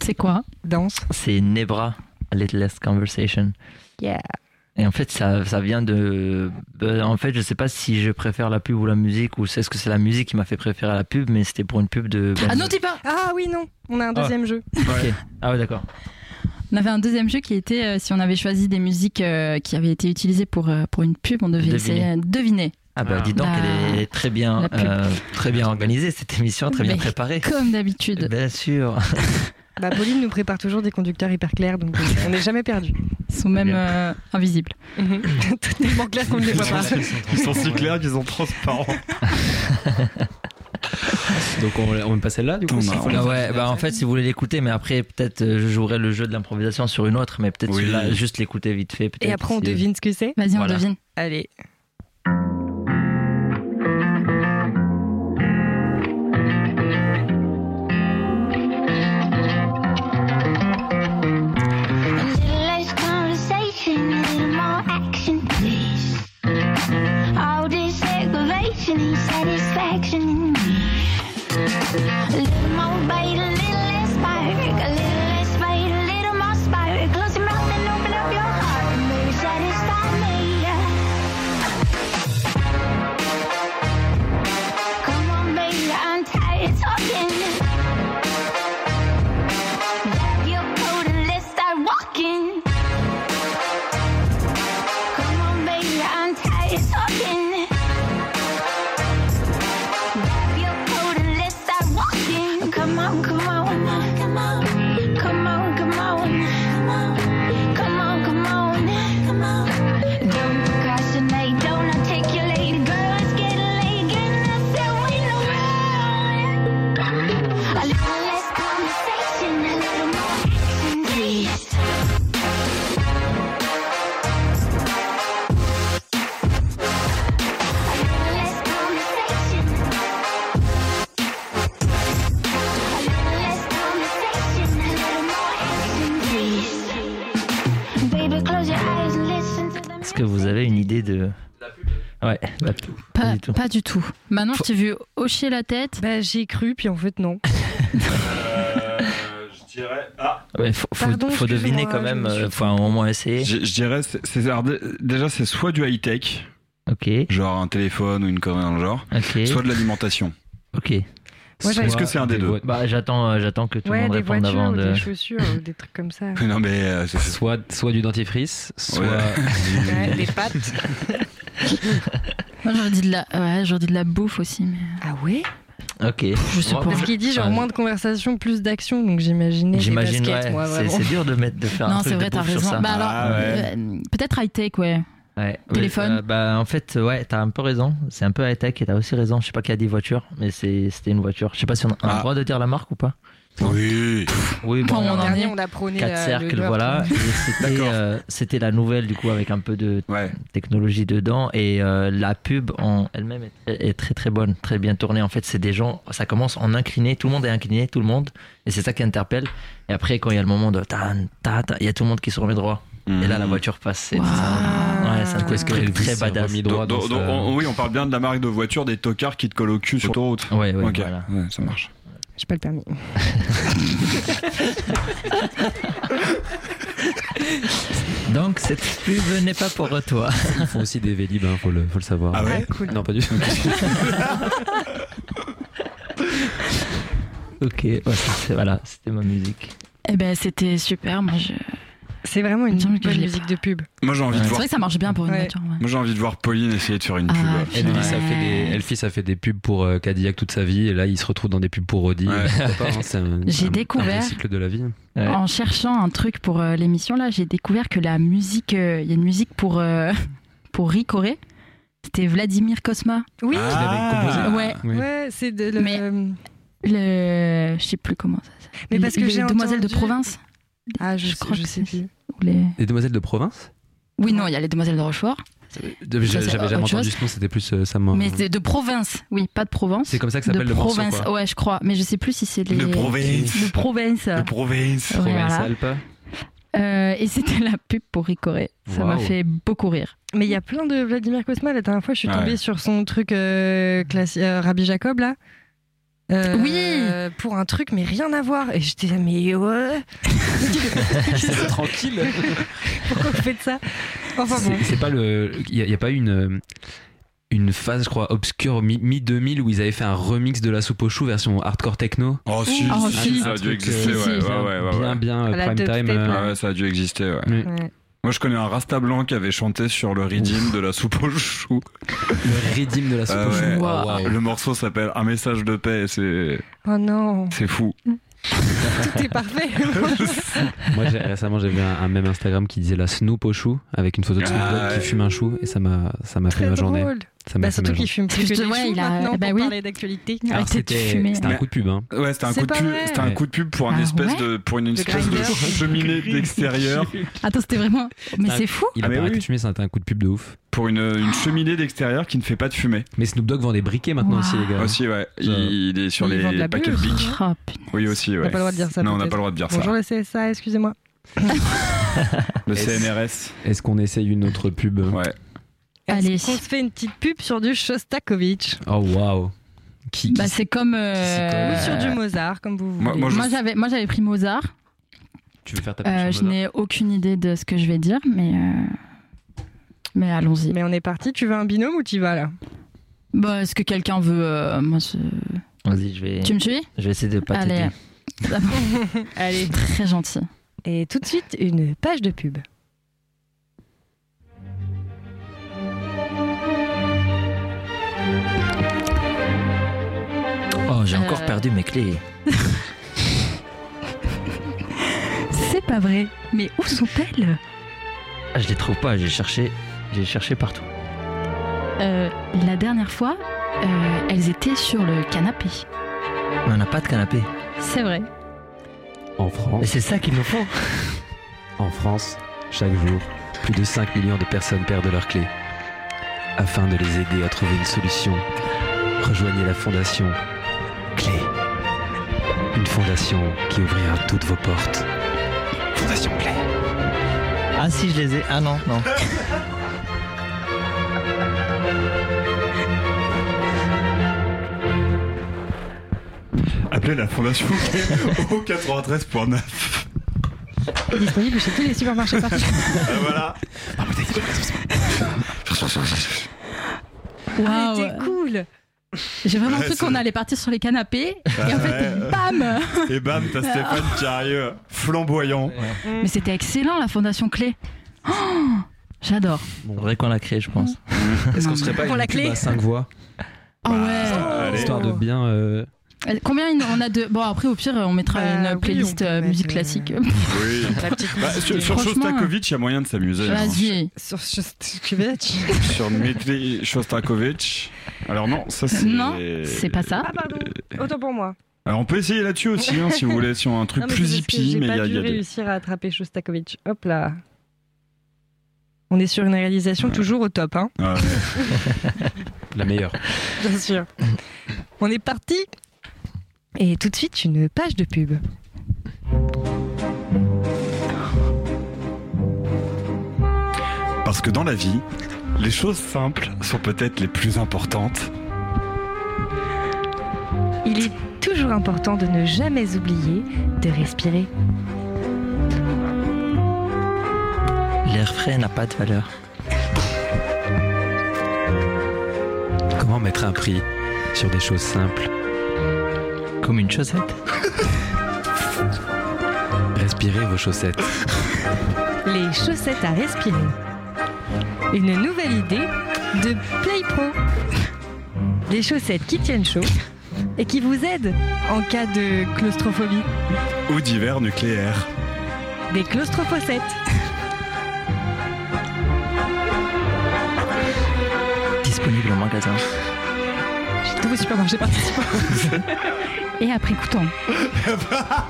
Speaker 1: C'est quoi?
Speaker 2: Danse.
Speaker 7: C'est Nebra, A Little Less Conversation.
Speaker 2: Yeah.
Speaker 7: Et en fait, ça, ça vient de. ben, En fait, je sais pas si je préfère la pub ou la musique, ou c'est ce que c'est la musique qui m'a fait préférer la pub, mais c'était pour une pub de.
Speaker 1: Ah non, dis pas
Speaker 2: Ah oui, non, on a un deuxième jeu.
Speaker 7: Ah ouais, d'accord.
Speaker 1: On avait un deuxième jeu qui était euh, si on avait choisi des musiques euh, qui avaient été utilisées pour, euh, pour une pub, on devait
Speaker 7: Deviner.
Speaker 1: essayer de deviner.
Speaker 7: Ah bah
Speaker 3: Ah.
Speaker 7: dis donc, elle est très bien, euh, très bien organisée cette émission, très bien préparée.
Speaker 1: Comme d'habitude.
Speaker 7: Bien sûr.
Speaker 2: Bah, Pauline nous prépare toujours des conducteurs hyper clairs, donc euh, on n'est jamais perdu.
Speaker 1: Ils sont même euh, invisibles.
Speaker 2: Tout tellement clair qu'on ne les voit pas.
Speaker 3: Ils sont si clairs qu'ils sont transparents.
Speaker 4: Donc on, on passe celle-là du coup
Speaker 3: on
Speaker 4: la-
Speaker 7: Ah ouais, bah en fait, si vous voulez l'écouter, mais après, peut-être je jouerai le jeu de l'improvisation sur une autre, mais peut-être
Speaker 3: Oui.
Speaker 7: juste l'écouter vite fait.
Speaker 2: Et après, on
Speaker 7: si-
Speaker 2: devine ce que c'est.
Speaker 1: Vas-y,
Speaker 7: Voilà.
Speaker 1: on devine.
Speaker 2: Allez.
Speaker 11: And satisfaction in me. A little more bite, a little less spark, a little
Speaker 7: idée de. Ouais, la pub.
Speaker 1: Pas,
Speaker 7: du tout.
Speaker 1: pas du tout. Maintenant, je t'ai vu hocher la tête.
Speaker 2: Bah, j'y ai cru, puis en fait, non.
Speaker 3: je dirais. Ah,
Speaker 7: Ouais, faut, faut,
Speaker 2: Pardon,
Speaker 7: faut
Speaker 2: excusez-moi,
Speaker 7: deviner quand même.
Speaker 2: suis-
Speaker 7: euh, Faut un moment essayer.
Speaker 3: je, je dirais. c'est- alors, déjà, c'est soit du high-tech,
Speaker 7: Ok,
Speaker 3: genre un téléphone ou une connerie dans le genre,
Speaker 7: ok,
Speaker 3: soit de l'alimentation.
Speaker 7: ok.
Speaker 3: Est-ce que c'est un des deux
Speaker 7: Bah, j'attends, euh, j'attends que tout le
Speaker 2: Ouais,
Speaker 7: monde
Speaker 2: des
Speaker 7: réponde avant de.
Speaker 2: des chaussures, ou des trucs comme ça.
Speaker 3: Non, mais euh,
Speaker 4: Soit, soit du dentifrice, soit
Speaker 3: Ouais.
Speaker 2: Ouais, des pâtes.
Speaker 1: Moi, j'aurais dit de la, ouais, j'aurais dit de la bouffe aussi, mais
Speaker 2: Ah ouais?
Speaker 7: Ok.
Speaker 1: je sais pas.
Speaker 2: Parce qu'il dit genre moins de conversation, plus d'action, donc j'imaginais des
Speaker 7: J'imagine, ouais. c'est, dur de mettre, de faire un
Speaker 1: Non,
Speaker 7: truc
Speaker 1: c'est
Speaker 7: de
Speaker 1: vrai, t'as raison.
Speaker 7: ça.
Speaker 1: Bah alors,
Speaker 3: Ah ouais.
Speaker 1: euh, peut-être high tech, ouais.
Speaker 7: Ouais.
Speaker 1: Téléphone.
Speaker 7: Euh, bah, en fait, ouais, t'as un peu raison. C'est un peu high-tech et t'as aussi raison. Je sais pas qui a dit voiture, mais c'est, c'était une voiture. Je sais pas si on a, on a
Speaker 3: Ah.
Speaker 7: le droit de dire la marque ou pas.
Speaker 3: Oui.
Speaker 7: Oui,
Speaker 1: Bon,
Speaker 7: bon,
Speaker 1: on
Speaker 2: dernier,
Speaker 1: est-
Speaker 2: on a prôné
Speaker 7: quatre
Speaker 2: la-
Speaker 7: cercles, voilà. c'était, euh, c'était la nouvelle, du coup, avec un peu de
Speaker 3: Ouais.
Speaker 7: technologie dedans. Et euh, la pub en elle-même est très, est très, très bonne, très bien tournée. En fait, c'est des gens, ça commence en incliné. Tout le monde est incliné, tout le monde. Et c'est ça qui interpelle. Et après, quand il y a le moment de tan, ta, ta, il y a tout le monde qui se remet droit. Et là, la
Speaker 3: Mhm.
Speaker 7: voiture passe. C'est,
Speaker 1: Waouh.
Speaker 7: Ça- ouais, c'est un
Speaker 4: Du coup, est-ce que
Speaker 7: truc
Speaker 4: Elvis
Speaker 7: très badass.
Speaker 4: remis droit
Speaker 3: Donc-
Speaker 4: dans
Speaker 3: donc-
Speaker 4: sa-
Speaker 3: on- oui, on parle bien de la marque de voiture des tocards qui te collent au cul sur l'autoroute.
Speaker 7: Ouais, ouais,
Speaker 3: ok,
Speaker 7: voilà.
Speaker 3: ouais, ça marche.
Speaker 2: J'ai pas le permis.
Speaker 7: Donc, cette pub n'est pas pour toi.
Speaker 4: Ils font aussi des Vélib, hein, faut, le, faut le savoir.
Speaker 3: Ah ouais
Speaker 2: Ah, cool.
Speaker 4: Non, pas du tout.
Speaker 7: ok, voilà, c'était ma musique.
Speaker 1: Eh ben, c'était super. Moi, je...
Speaker 2: C'est vraiment une bonne musique de pub.
Speaker 3: Moi j'ai envie de
Speaker 1: C'est
Speaker 3: voir.
Speaker 1: vrai que ça marche bien pour une
Speaker 2: Ouais.
Speaker 1: voiture. ouais.
Speaker 3: Moi j'ai envie de voir Pauline essayer de faire une
Speaker 1: Ah,
Speaker 3: pub.
Speaker 4: Elvis, a fait des. Elvis a fait des pubs pour euh, Cadillac toute sa vie et là il se retrouve dans des pubs pour Audi. Hein, c'est
Speaker 1: J'ai découvert-
Speaker 4: un cycle de la vie.
Speaker 7: Ouais.
Speaker 1: En cherchant un truc pour euh, l'émission, là, j'ai découvert que la musique, euh, il y a une musique pour, euh, pour Ricoré. C'était Vladimir Kosma.
Speaker 2: Oui,
Speaker 3: Ah.
Speaker 4: Tu l'avais composé
Speaker 1: Ouais.
Speaker 4: Oui.
Speaker 2: ouais, c'est de le.
Speaker 1: Mais- Le. Je sais plus comment ça s'appelle.
Speaker 2: Mais parce que j'ai
Speaker 1: Demoiselles de
Speaker 2: entendu-
Speaker 1: Provence
Speaker 2: Ah, je,
Speaker 1: je
Speaker 2: sais-
Speaker 1: crois
Speaker 2: je
Speaker 1: que
Speaker 2: sais
Speaker 1: c'est-
Speaker 2: plus.
Speaker 1: Ou les...
Speaker 4: Les demoiselles de province?
Speaker 1: Oui, non, il y a les Demoiselles de Rochefort.
Speaker 4: De-
Speaker 1: Ça, c'est
Speaker 4: J'avais jamais entendu ce nom, c'était plus euh, ça m'a-
Speaker 1: Mais c'est de province. Oui, pas de Provence.
Speaker 4: C'est comme ça que
Speaker 1: de
Speaker 4: s'appelle le morceau.
Speaker 1: province.
Speaker 4: Quoi.
Speaker 1: Ouais, je crois. Mais je sais plus si c'est les.
Speaker 3: De province.
Speaker 1: De province.
Speaker 3: De province.
Speaker 1: Ouais,
Speaker 4: Provence
Speaker 1: voilà.
Speaker 4: Alpes.
Speaker 1: Euh, et c'était la pub pour Ricoré. Ça m'a fait beaucoup rire.
Speaker 2: Mais il y a plein de Vladimir Kosma. La dernière fois, je suis
Speaker 3: Ouais.
Speaker 2: tombée sur son truc euh, classi- euh, Rabbi Jacob, là. Euh,
Speaker 1: Oui.
Speaker 2: Pour un truc, mais rien à voir. Et j'étais là, mais ouais.
Speaker 4: C'est tranquille.
Speaker 2: Pourquoi vous faites ça Enfin bon.
Speaker 4: C'est pas le. Il n'y a, pas une. Une phase, je crois, obscure mi- mi-2000 où ils avaient fait un remix de la soupe aux choux version hardcore techno?
Speaker 3: Oh si,
Speaker 1: Oh,
Speaker 3: si,
Speaker 1: si.
Speaker 3: ça a dû exister, ouais, ouais,
Speaker 1: si.
Speaker 3: ouais, ouais, ouais.
Speaker 4: bien, bien prime time. euh.
Speaker 3: Ouais, ça a dû exister. Ouais. Moi je connais un Rasta blanc qui avait chanté sur le Redeem de la soupe aux choux.
Speaker 4: Le redeem de la soupe
Speaker 3: Ah
Speaker 4: aux choux.
Speaker 3: ouais.
Speaker 4: Oh,
Speaker 1: Wow.
Speaker 4: waouh.
Speaker 3: Le morceau s'appelle Un message de paix et c'est
Speaker 2: Oh non,
Speaker 3: c'est fou.
Speaker 2: tout est parfait.
Speaker 4: Moi, j'ai- récemment, j'ai vu un, un même Instagram qui disait la Snoop au chou avec une photo de Snoop Dogg
Speaker 3: Ah,
Speaker 4: qui fume un chou et ça m'a ça m'a fait ma journée.
Speaker 2: drôle.
Speaker 4: Ça
Speaker 2: Bah, surtout qu'il fume plus que des
Speaker 1: ouais, il a-
Speaker 2: maintenant
Speaker 1: bah
Speaker 2: pour
Speaker 1: oui.
Speaker 2: parler d'actualité.
Speaker 1: De
Speaker 4: C'était
Speaker 1: fumer.
Speaker 4: c'était un coup de pub. Hein.
Speaker 3: Ouais, c'était un coup de pub, c'était un coup de pub pour une
Speaker 1: Ah
Speaker 3: espèce
Speaker 1: ouais
Speaker 3: de pour une espèce de cheminée d'extérieur,
Speaker 1: Attends, c'était vraiment. Mais
Speaker 4: Ah,
Speaker 1: c'est fou.
Speaker 4: Il a
Speaker 3: Ah,
Speaker 4: pas arrêté de fumer, c'était un coup de pub de ouf.
Speaker 3: pour une, une cheminée d'extérieur qui ne fait pas de fumée.
Speaker 4: Mais Snoop Dogg vend des briquets maintenant
Speaker 1: Wow.
Speaker 4: aussi, les gars.
Speaker 3: Aussi, ouais. Il, il est sur
Speaker 2: Il
Speaker 3: les
Speaker 2: la
Speaker 3: paquets de bic.
Speaker 1: Oh.
Speaker 3: Oui, aussi,
Speaker 2: On
Speaker 3: ouais.
Speaker 2: n'a pas le droit de dire ça.
Speaker 3: Non, on n'a pas le droit de dire
Speaker 2: Bonjour
Speaker 3: ça.
Speaker 2: le CSA, excusez-moi.
Speaker 3: Le CNRS.
Speaker 4: Est-ce qu'on essaye une autre pub?
Speaker 3: Ouais.
Speaker 1: Allez.
Speaker 2: Qu'on se fait une petite pub sur du Shostakovich?
Speaker 4: Oh waouh. Qui,
Speaker 1: Bah, c'est comme. euh,
Speaker 2: ou sur du Mozart, comme vous voulez.
Speaker 3: Moi- moi, je-
Speaker 1: Moi, j'avais, moi, j'avais pris Mozart.
Speaker 4: tu veux faire ta pub
Speaker 1: Euh,
Speaker 4: sur
Speaker 1: je n'ai aucune idée de ce que je vais dire, mais. euh, Mais allons-y.
Speaker 2: Mais on est parti, tu veux un binôme ou tu vas là?
Speaker 1: Bah, est-ce que quelqu'un veut. euh, moi, c'est-
Speaker 7: Vas-y, je vais,
Speaker 1: Tu me suis?
Speaker 7: Je vais essayer de pas
Speaker 1: Allez.
Speaker 7: t'aider.
Speaker 2: Allez.
Speaker 1: Très gentil.
Speaker 2: Et tout de suite, une page de pub.
Speaker 7: J'ai encore
Speaker 1: Euh.
Speaker 7: perdu mes clés.
Speaker 1: C'est pas vrai. Mais où sont-elles?
Speaker 7: Ah, je les trouve pas, j'ai cherché, j'ai cherché partout.
Speaker 1: Euh, La dernière fois, euh, elles étaient sur le canapé.
Speaker 7: Mais on n'a pas de canapé.
Speaker 1: C'est vrai.
Speaker 4: En
Speaker 7: Mais
Speaker 4: France,
Speaker 7: c'est ça qu'il nous faut.
Speaker 4: en France, chaque jour, plus de 5 millions de personnes perdent leurs clés. Afin de les aider à trouver une solution, rejoignez la fondation Clé. Une fondation qui ouvrira toutes vos portes. Fondation Clé.
Speaker 7: Ah si, je les ai. Ah non, non.
Speaker 3: Appelez la fondation au 93.9.
Speaker 2: Disponible chez tous les supermarchés partout.
Speaker 3: Ah, voilà.
Speaker 1: Waouh.
Speaker 2: C'était cool.
Speaker 1: J'ai vraiment
Speaker 3: Ouais,
Speaker 1: cru qu'on allait partir sur les canapés. Et en
Speaker 3: Ouais.
Speaker 1: fait, bam
Speaker 3: Et bam, t'as Stéphane qui arrive flamboyant.
Speaker 1: Mais c'était excellent, la Fondation Clé. Oh, J'adore.
Speaker 7: Bon, vrai qu'on l'a créé, je pense.
Speaker 4: Est-ce qu'on serait pas
Speaker 2: Pour
Speaker 4: une
Speaker 2: la clé.
Speaker 4: à 5 voix
Speaker 1: Ah ouais.
Speaker 4: Histoire de bien. Euh,
Speaker 1: Combien il- on a de. Bon, après, au pire, on mettra
Speaker 2: Bah,
Speaker 1: une playlist euh, musique
Speaker 2: mettre, euh,
Speaker 1: classique.
Speaker 3: Oui.
Speaker 2: La petite
Speaker 3: Bah, sur Shostakovich, il y a moyen de s'amuser. hein.
Speaker 1: Vas-y.
Speaker 2: Sur Shostakovich.
Speaker 3: Sur Dmitri Shostakovich. Alors non, ça c'est.
Speaker 1: Non, c'est pas ça.
Speaker 2: Ah pardon, autant pour moi.
Speaker 3: Alors on peut essayer là-dessus aussi, hein, si vous voulez, si on a un truc
Speaker 2: Non, mais
Speaker 3: plus hippie,
Speaker 2: J'ai
Speaker 3: mais il y a,
Speaker 2: dû
Speaker 3: il y a des.
Speaker 2: réussir à attraper Shostakovich. Hop là. On est sur une réalisation toujours au top, hein,
Speaker 3: Ah ouais.
Speaker 4: La meilleure.
Speaker 2: bien sûr. On est parti. Et tout de suite, une page de pub.
Speaker 3: Parce que dans la vie, les choses simples sont peut-être les plus importantes.
Speaker 2: Il est toujours important de ne jamais oublier de respirer.
Speaker 7: L'air frais n'a pas de valeur.
Speaker 4: Comment mettre un prix sur des choses simples?
Speaker 7: Comme une chaussette.
Speaker 4: Respirez vos chaussettes.
Speaker 2: Les chaussettes à respirer. Une nouvelle idée de Play Pro. Des chaussettes qui tiennent chaud et qui vous aident en cas de claustrophobie.
Speaker 3: Ou d'hiver nucléaire.
Speaker 2: Des claustrophosettes.
Speaker 7: Disponible en magasin.
Speaker 2: Vos supermarchés participants.
Speaker 1: Et après coup temps.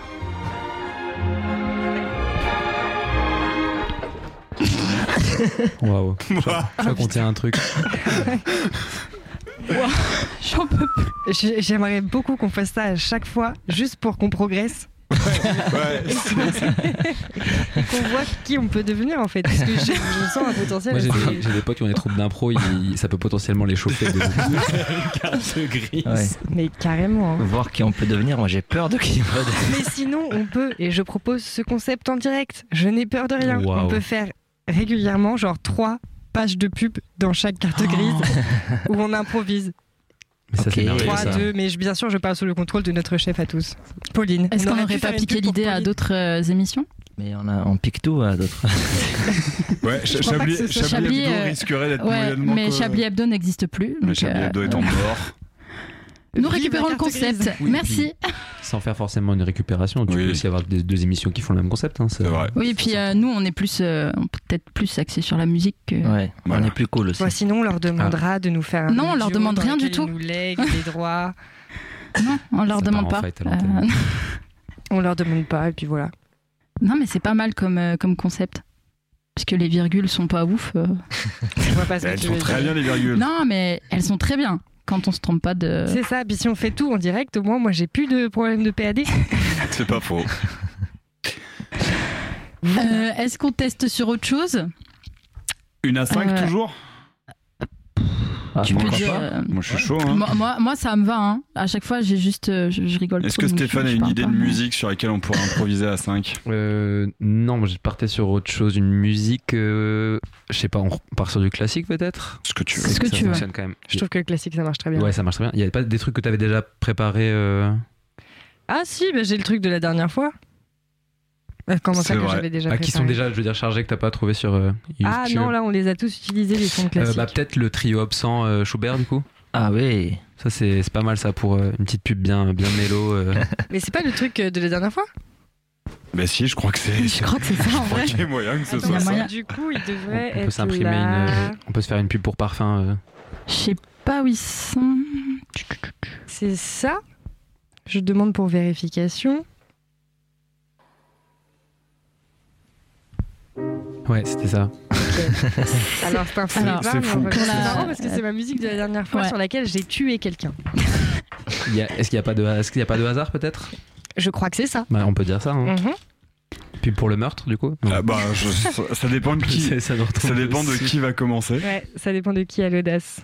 Speaker 4: Waouh. Je crois qu'on tient un truc.
Speaker 1: J'en peux plus.
Speaker 2: J'ai- J'aimerais beaucoup qu'on fasse ça à chaque fois, juste pour qu'on progresse qu'on voit qui on peut devenir en fait. Parce que je, je sens un potentiel.
Speaker 4: Moi j'ai des, j'ai des potes qui ont des troupes d'impro, ils- ça peut potentiellement les chauffer de une carte grise.
Speaker 7: Ouais.
Speaker 2: Mais carrément. hein.
Speaker 7: Voir qui on peut devenir, moi j'ai peur de qui on peut devenir.
Speaker 2: Mais sinon, on peut, et je propose ce concept en direct. Je n'ai peur de rien.
Speaker 4: Waouh.
Speaker 2: On peut faire régulièrement, genre trois pages de pub dans chaque carte grise où on improvise.
Speaker 4: Mais ça
Speaker 7: Ok.
Speaker 4: c'est merveilleux
Speaker 2: 3,
Speaker 4: ça.
Speaker 2: 2, mais je- bien sûr, je parle sous le contrôle de notre chef à tous, Pauline.
Speaker 1: Est-ce
Speaker 2: On
Speaker 1: qu'on
Speaker 2: aurait
Speaker 1: n'aurait pas piqué l'idée à d'autres euh, émissions?
Speaker 7: Mais on, a, on pique tout à d'autres.
Speaker 3: Ouais,
Speaker 2: que
Speaker 3: Chablis, Chablis
Speaker 1: Chablis,
Speaker 3: Hebdo
Speaker 1: euh,
Speaker 3: risquerait d'être
Speaker 1: Ouais,
Speaker 3: moyennement.
Speaker 1: mais Chablis Hebdo n'existe plus.
Speaker 3: Mais
Speaker 1: donc,
Speaker 3: Chablis
Speaker 1: euh,
Speaker 3: Hebdo est en mort.
Speaker 1: Nous récupérons le concept.
Speaker 4: Oui,
Speaker 1: Merci.
Speaker 4: Sans faire forcément une récupération, tu
Speaker 3: Oui.
Speaker 4: peux aussi avoir des, deux émissions qui font le même concept. hein,
Speaker 3: C'est vrai.
Speaker 1: Oui, et puis euh, nous, on est plus, euh, peut-être plus axé sur la musique que.
Speaker 7: Ouais,
Speaker 3: Voilà.
Speaker 7: on est plus cool aussi.
Speaker 2: Bon, sinon, on leur demandera de nous faire un
Speaker 1: Non, on leur demande rien du tout.
Speaker 2: Nous lèguent des droits.
Speaker 1: Non, on leur
Speaker 4: Ça
Speaker 1: demande pas.
Speaker 4: fight.
Speaker 1: Euh,
Speaker 2: On leur demande pas, et puis voilà.
Speaker 1: non, mais c'est pas mal comme, euh, comme concept. Parce que les virgules sont pas ouf. euh.
Speaker 2: Je vois pas ce que
Speaker 3: Elles
Speaker 2: tu
Speaker 3: sont
Speaker 2: veux
Speaker 3: très
Speaker 2: dire.
Speaker 3: bien les virgules.
Speaker 1: Non, mais elles sont très bien quand on se trompe pas de.
Speaker 2: C'est ça, puis si on fait tout en direct, au moins, moi, j'ai plus de problème de PAD.
Speaker 3: C'est pas faux.
Speaker 1: Euh, Est-ce qu'on teste sur autre chose?
Speaker 3: Une à 5
Speaker 1: Euh,
Speaker 3: toujours?
Speaker 1: Tu
Speaker 7: pas
Speaker 1: euh,
Speaker 3: Moi je suis chaud. Hein.
Speaker 1: moi, moi, moi, ça me va. Hein. À chaque fois, j'ai juste, euh, je, je rigole.
Speaker 3: Est-ce que Stéphane a une idée
Speaker 1: pas.
Speaker 3: de musique sur laquelle on pourrait improviser à 5
Speaker 4: Euh, non, moi je partais sur autre chose, une musique. euh, je sais pas, on part sur du classique peut-être?
Speaker 3: Ce que tu veux.
Speaker 1: Ce que
Speaker 4: Ça
Speaker 1: tu veux.
Speaker 4: fonctionne quand même.
Speaker 2: Je trouve que le classique, ça marche très bien.
Speaker 4: Ouais, ça marche très bien. Il y a pas des trucs que tu avais déjà préparés euh,
Speaker 2: Ah si, bah, j'ai le truc de la dernière fois. Comment ça que j'avais déjà
Speaker 4: ah, qui sont
Speaker 2: préparé
Speaker 4: déjà, je veux dire, chargés que t'as pas trouvé sur euh, YouTube
Speaker 2: Ah non, là, on les a tous utilisés, les sons
Speaker 4: Euh,
Speaker 2: classiques.
Speaker 4: bah, peut-être le trio absent euh, Schubert du coup.
Speaker 7: Ah oui.
Speaker 4: Ça c'est c'est pas mal ça pour euh, une petite pub bien bien mélo. euh.
Speaker 2: Mais c'est pas le truc euh, de la dernière fois?
Speaker 3: Bah si, je crois que c'est.
Speaker 1: Je crois que c'est ça en
Speaker 3: Je crois
Speaker 1: vrai.
Speaker 3: qu'il y a moyen que ce
Speaker 1: Il
Speaker 3: soit ça.
Speaker 2: Du coup, il
Speaker 4: on,
Speaker 2: devrait
Speaker 4: on peut s'imprimer
Speaker 2: là.
Speaker 4: une, euh, on peut se faire une pub pour parfum. euh.
Speaker 1: Je sais pas où ils sont.
Speaker 2: C'est ça? Je demande pour vérification.
Speaker 4: Ouais, c'était ça.
Speaker 2: Alors, c'est un fou.
Speaker 3: C'est
Speaker 2: marrant parce que c'est ma musique de la dernière fois
Speaker 1: Ouais.
Speaker 2: sur laquelle j'ai tué quelqu'un.
Speaker 4: Est-ce qu'il n'y a pas de est-ce qu'il y a pas de hasard peut-être?
Speaker 2: Je crois que c'est ça.
Speaker 4: Bah, On peut dire ça. hein.
Speaker 2: Mhm.
Speaker 4: Puis pour le meurtre, du coup?
Speaker 3: Ah, bah, je- ça, dépend de qui.
Speaker 4: Ça-
Speaker 3: dépend de qui va commencer.
Speaker 2: Ouais, ça dépend de qui a l'audace.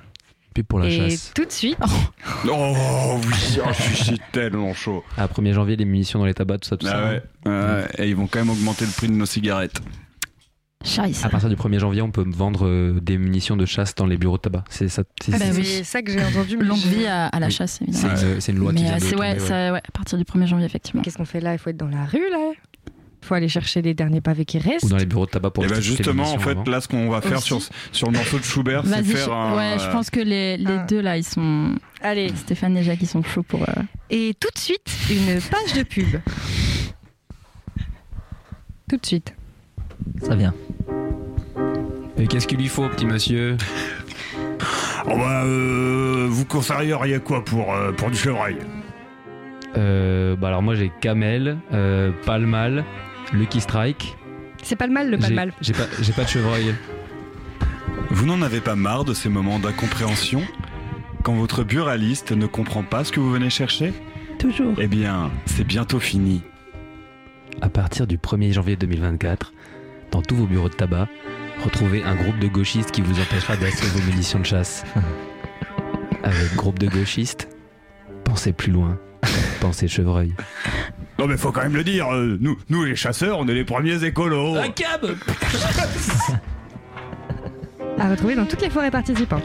Speaker 4: Puis pour la
Speaker 2: Et
Speaker 4: chasse.
Speaker 2: tout de suite,
Speaker 3: Oh oui, oh, je suis tellement chaud.
Speaker 4: À 1er janvier, les munitions dans les tabacs, tout ça, tout
Speaker 3: Ah
Speaker 4: ça.
Speaker 3: ouais, ouais, et ils vont quand même augmenter le prix de nos cigarettes.
Speaker 1: Scheiße.
Speaker 4: À partir du 1er janvier, on peut vendre euh, des munitions de chasse dans les bureaux de tabac. C'est ça. c'est-
Speaker 1: Ah bah
Speaker 4: c'est-
Speaker 1: oui.
Speaker 2: c'est ça que j'ai entendu.
Speaker 1: Longue vie à, à la
Speaker 4: Oui.
Speaker 1: chasse,
Speaker 4: C'est
Speaker 1: évidemment.
Speaker 4: une, c'est une loi qui
Speaker 1: Mais
Speaker 4: vient
Speaker 1: euh,
Speaker 4: de
Speaker 1: c'est ouais,
Speaker 4: tomber, ouais.
Speaker 1: ça- ouais, à partir du 1er janvier, effectivement.
Speaker 2: Qu'est-ce qu'on fait là? Il faut être dans la rue là? Il faut aller chercher les derniers pavés qui restent?
Speaker 4: Ou dans les bureaux de tabac pour
Speaker 3: Et bah
Speaker 4: les
Speaker 3: justement, en fait,
Speaker 4: avant.
Speaker 3: là, ce qu'on va faire
Speaker 1: Aussi.
Speaker 3: sur, sur le morceau de Schubert, c'est
Speaker 1: Vas-y,
Speaker 3: faire
Speaker 1: je-
Speaker 3: un.
Speaker 1: ouais, je pense que les, les
Speaker 2: Ah.
Speaker 1: deux là, ils sont.
Speaker 2: Allez,
Speaker 1: Stéphane et Jacques, ils sont chauds pour. euh,
Speaker 2: et tout de suite, une page de pub. Tout de suite.
Speaker 7: Ça vient.
Speaker 4: Et qu'est-ce qu'il lui faut, petit monsieur
Speaker 3: Oh bah, euh, vous conseilleriez quoi pour, euh, pour du chevreuil?
Speaker 4: Euh, bah alors moi j'ai Camel, euh, Palmal, Lucky Strike.
Speaker 2: C'est pas le mal, le pas
Speaker 4: J'ai-
Speaker 2: le mal.
Speaker 4: J'ai pas, j'ai pas de chevreuil.
Speaker 3: Vous n'en avez pas marre de ces moments d'incompréhension Quand votre buraliste ne comprend pas ce que vous venez chercher?
Speaker 1: Toujours.
Speaker 3: Eh bien, c'est bientôt fini.
Speaker 4: À partir du 1er janvier 2024, dans tous vos bureaux de tabac, retrouvez un groupe de gauchistes qui vous empêchera d'acheter vos munitions de chasse. Avec groupe de gauchistes, pensez plus loin. Pensez chevreuil.
Speaker 3: Non mais faut quand même le dire, euh, nous, nous les chasseurs, on est les premiers écolos.
Speaker 4: cab
Speaker 2: À retrouver dans toutes les forêts participantes.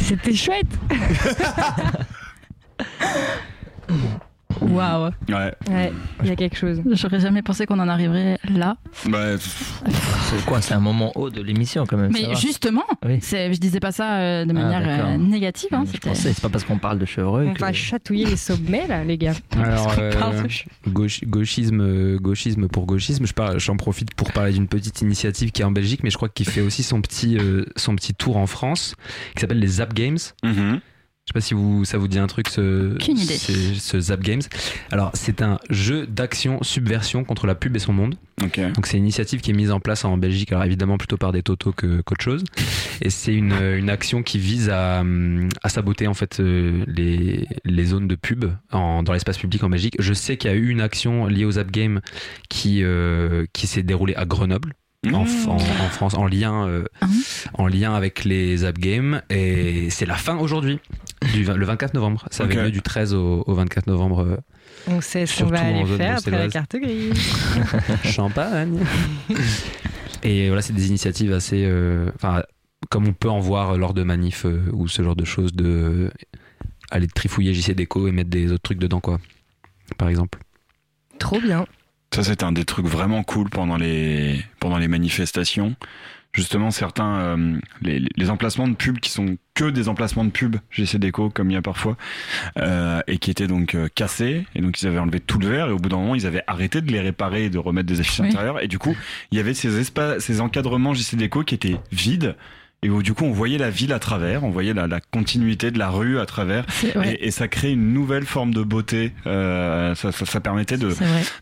Speaker 2: C'était chouette.
Speaker 1: Waouh.
Speaker 3: Ouais.
Speaker 2: Ouais, il y a quelque chose.
Speaker 1: J'aurais jamais pensé qu'on en arriverait là.
Speaker 3: Bah,
Speaker 7: C'est quoi C'est un moment haut de l'émission quand même. ça
Speaker 1: Mais
Speaker 7: va.
Speaker 1: justement,
Speaker 7: Oui.
Speaker 1: c'est, je disais pas ça euh, de
Speaker 7: Ah,
Speaker 1: manière euh, négative. hein,
Speaker 7: Je
Speaker 1: c'était-
Speaker 7: pensais, c'est pas parce qu'on parle de chevreuil.
Speaker 2: On
Speaker 7: que-
Speaker 2: va chatouiller les sommets là, les gars.
Speaker 4: Alors, euh,
Speaker 1: parle de
Speaker 4: gauchisme, gauchisme pour gauchisme, je j'en profite pour parler d'une petite initiative qui est en Belgique, mais je crois qu'il fait aussi son petit, euh, son petit tour en France, qui s'appelle les Zap Games.
Speaker 3: mhm.
Speaker 4: Je sais pas si vous, ça vous dit un truc, ce, c'est- ce Zap Games. Alors, c'est un jeu d'action subversion contre la pub et son monde.
Speaker 3: ok.
Speaker 4: Donc, c'est une initiative qui est mise en place en Belgique, alors évidemment plutôt par des totos que, qu'autre chose. Et c'est une, une action qui vise à, hum, à saboter en fait euh, les, les zones de pub en, dans l'espace public en Belgique. Je sais qu'il y a eu une action liée aux Zap Games qui, euh, qui s'est déroulée à Grenoble. En,
Speaker 3: Mmh.
Speaker 4: en- en France, en lien, euh,
Speaker 1: Ah.
Speaker 4: en lien avec les Zap Games, et c'est la fin aujourd'hui, du le 24 novembre. Ça avait
Speaker 3: Ok.
Speaker 4: lieu du 13 au, au 24 novembre. euh,
Speaker 2: On sait ce qu'on
Speaker 4: Surtout
Speaker 2: va
Speaker 4: en
Speaker 2: aller faire après la carte grise.
Speaker 4: Champagne. Et voilà, c'est des initiatives assez. euh, Enfin, comme on peut en voir lors de manifs euh, ou ce genre de choses, de euh, aller trifouiller JC Déco et mettre des autres trucs dedans, quoi. Par exemple.
Speaker 2: Trop bien.
Speaker 3: Ça, c'était un des trucs vraiment cool pendant les, pendant les manifestations. Justement, certains, euh, les, les emplacements de pub qui sont que des emplacements de pub, GC Déco, comme il y a parfois, euh, et qui étaient donc euh, cassés, et donc ils avaient enlevé tout le verre, et au bout d'un moment, ils avaient arrêté de les réparer et de remettre des affiches
Speaker 1: Oui.
Speaker 3: intérieures, et du coup, il y avait ces espaces, ces encadrements JC Déco qui étaient vides, et où du coup, on voyait la ville à travers, on voyait la, la continuité de la rue à travers,
Speaker 1: C'est, ouais,
Speaker 3: et, et ça crée une nouvelle forme de beauté. Euh, ça, ça, ça permettait de,